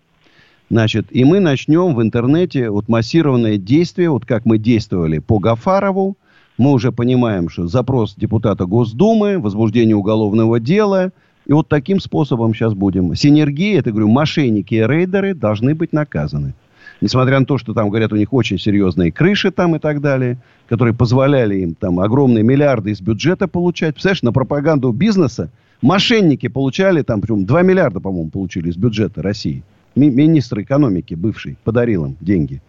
Значит, и мы начнем в интернете вот массированное действие, вот как мы действовали по Гафарову. Мы уже понимаем, что запрос депутата Госдумы, возбуждение уголовного дела – и вот таким способом сейчас будем. Синергия, это, говорю, мошенники и рейдеры должны быть наказаны. Несмотря на то, что там, говорят, у них очень серьезные крыши там и так далее, которые позволяли им там огромные миллиарды из бюджета получать. Представляешь, на пропаганду бизнеса мошенники получали там, прям 2 миллиарда, по-моему, получили из бюджета России. Ми- министр экономики бывший подарил им деньги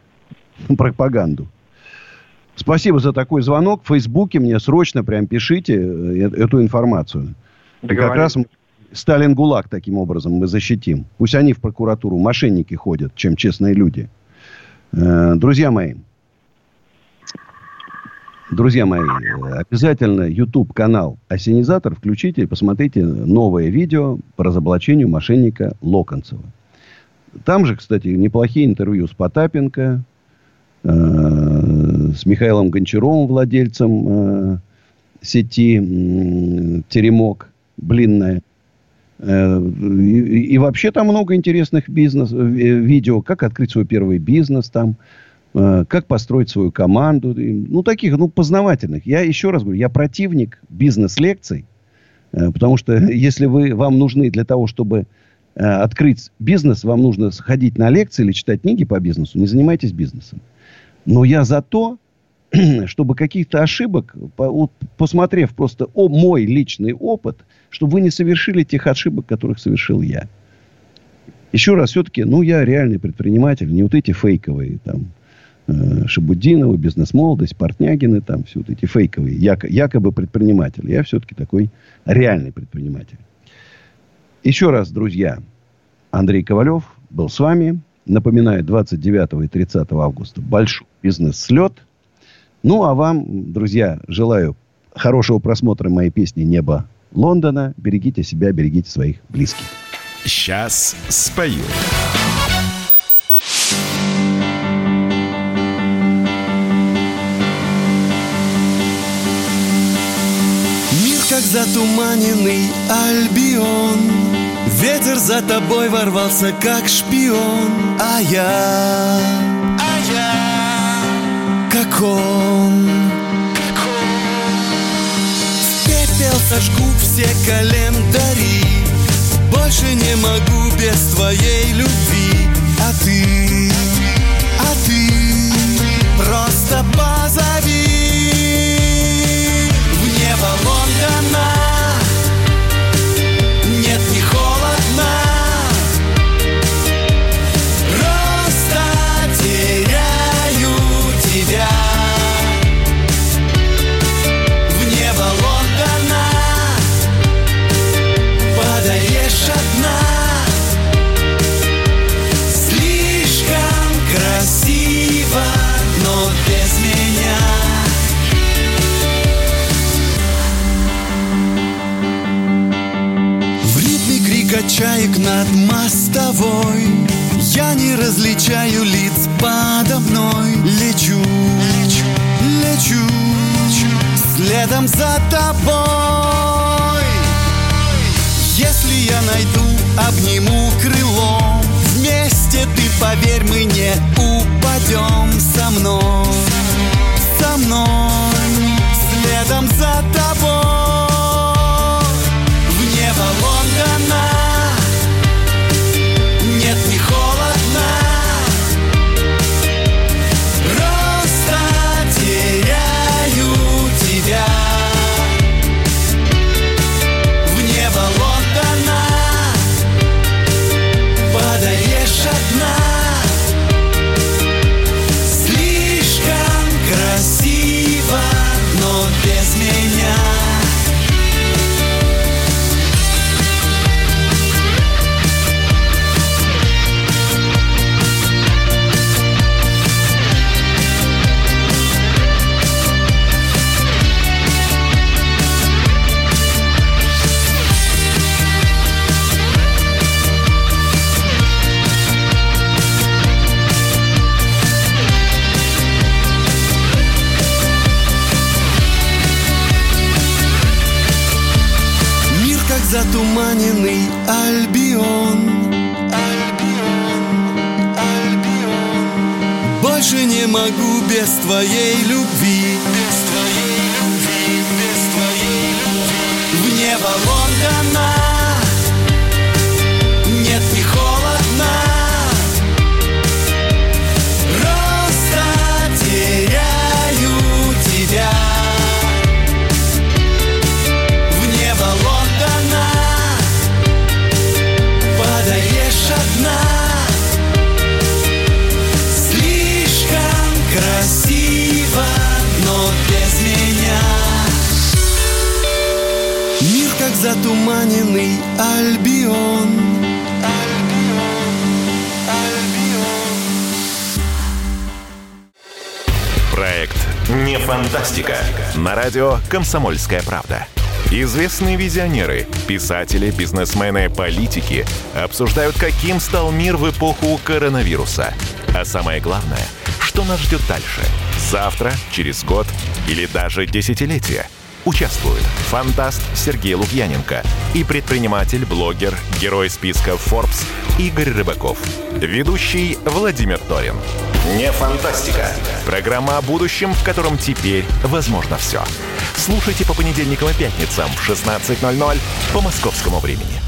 пропаганду. Спасибо за такой звонок. В Фейсбуке мне срочно прям пишите э, эту информацию. И как раз Сталин ГУЛАГ таким образом мы защитим. Пусть они в прокуратуру мошенники ходят, чем честные люди. Э, друзья мои, друзья мои, обязательно YouTube канал Осенизатор включите и посмотрите новое видео по разоблачению мошенника Локонцева. Там же, кстати, неплохие интервью с Потапенко, э, с Михаилом Гончаровым, владельцем э, сети Теремок, блинная. Э, и, вообще там много интересных бизнес, э, видео, как открыть свой первый бизнес там, э, как построить свою команду. Ну, таких, ну, познавательных. Я еще раз говорю, я противник бизнес-лекций, потому что если вы, вам нужны для того, чтобы открыть бизнес, вам нужно сходить на лекции или читать книги по бизнесу, не занимайтесь бизнесом. Но я за то, чтобы каких-то ошибок, посмотрев просто о мой личный опыт, чтобы вы не совершили тех ошибок, которых совершил я. Еще раз, все-таки, ну, я реальный предприниматель, не вот эти фейковые, там, э, бизнес-молодость, Портнягины, там, все вот эти фейковые, яко, якобы предприниматели. Я все-таки такой реальный предприниматель. Еще раз, друзья, Андрей Ковалев был с вами. Напоминаю, 29 и 30 августа большой бизнес-слет – ну, а вам, друзья, желаю хорошего просмотра моей песни «Небо Лондона». Берегите себя, берегите своих близких. Сейчас спою. Мир как затуманенный альбион Ветер за тобой ворвался как шпион А я как он сожгу все календари. Больше не могу без твоей любви. А ты, а ты просто позови чаек над мостовой. Я не различаю лиц подо мной. Лечу, лечу, лечу, лечу Следом за тобой. Если я найду, обниму крылом. Вместе ты, поверь, мы не упадем со мной Со мной Следом за тобой «Комсомольская правда». Известные визионеры, писатели, бизнесмены, политики обсуждают, каким стал мир в эпоху коронавируса. А самое главное, что нас ждет дальше? Завтра, через год или даже десятилетие – Участвуют фантаст Сергей Лукьяненко и предприниматель, блогер, герой списка Forbes Игорь Рыбаков. Ведущий Владимир Торин. Не фантастика. Программа о будущем, в котором теперь возможно все. Слушайте по понедельникам и пятницам в 16.00 по московскому времени.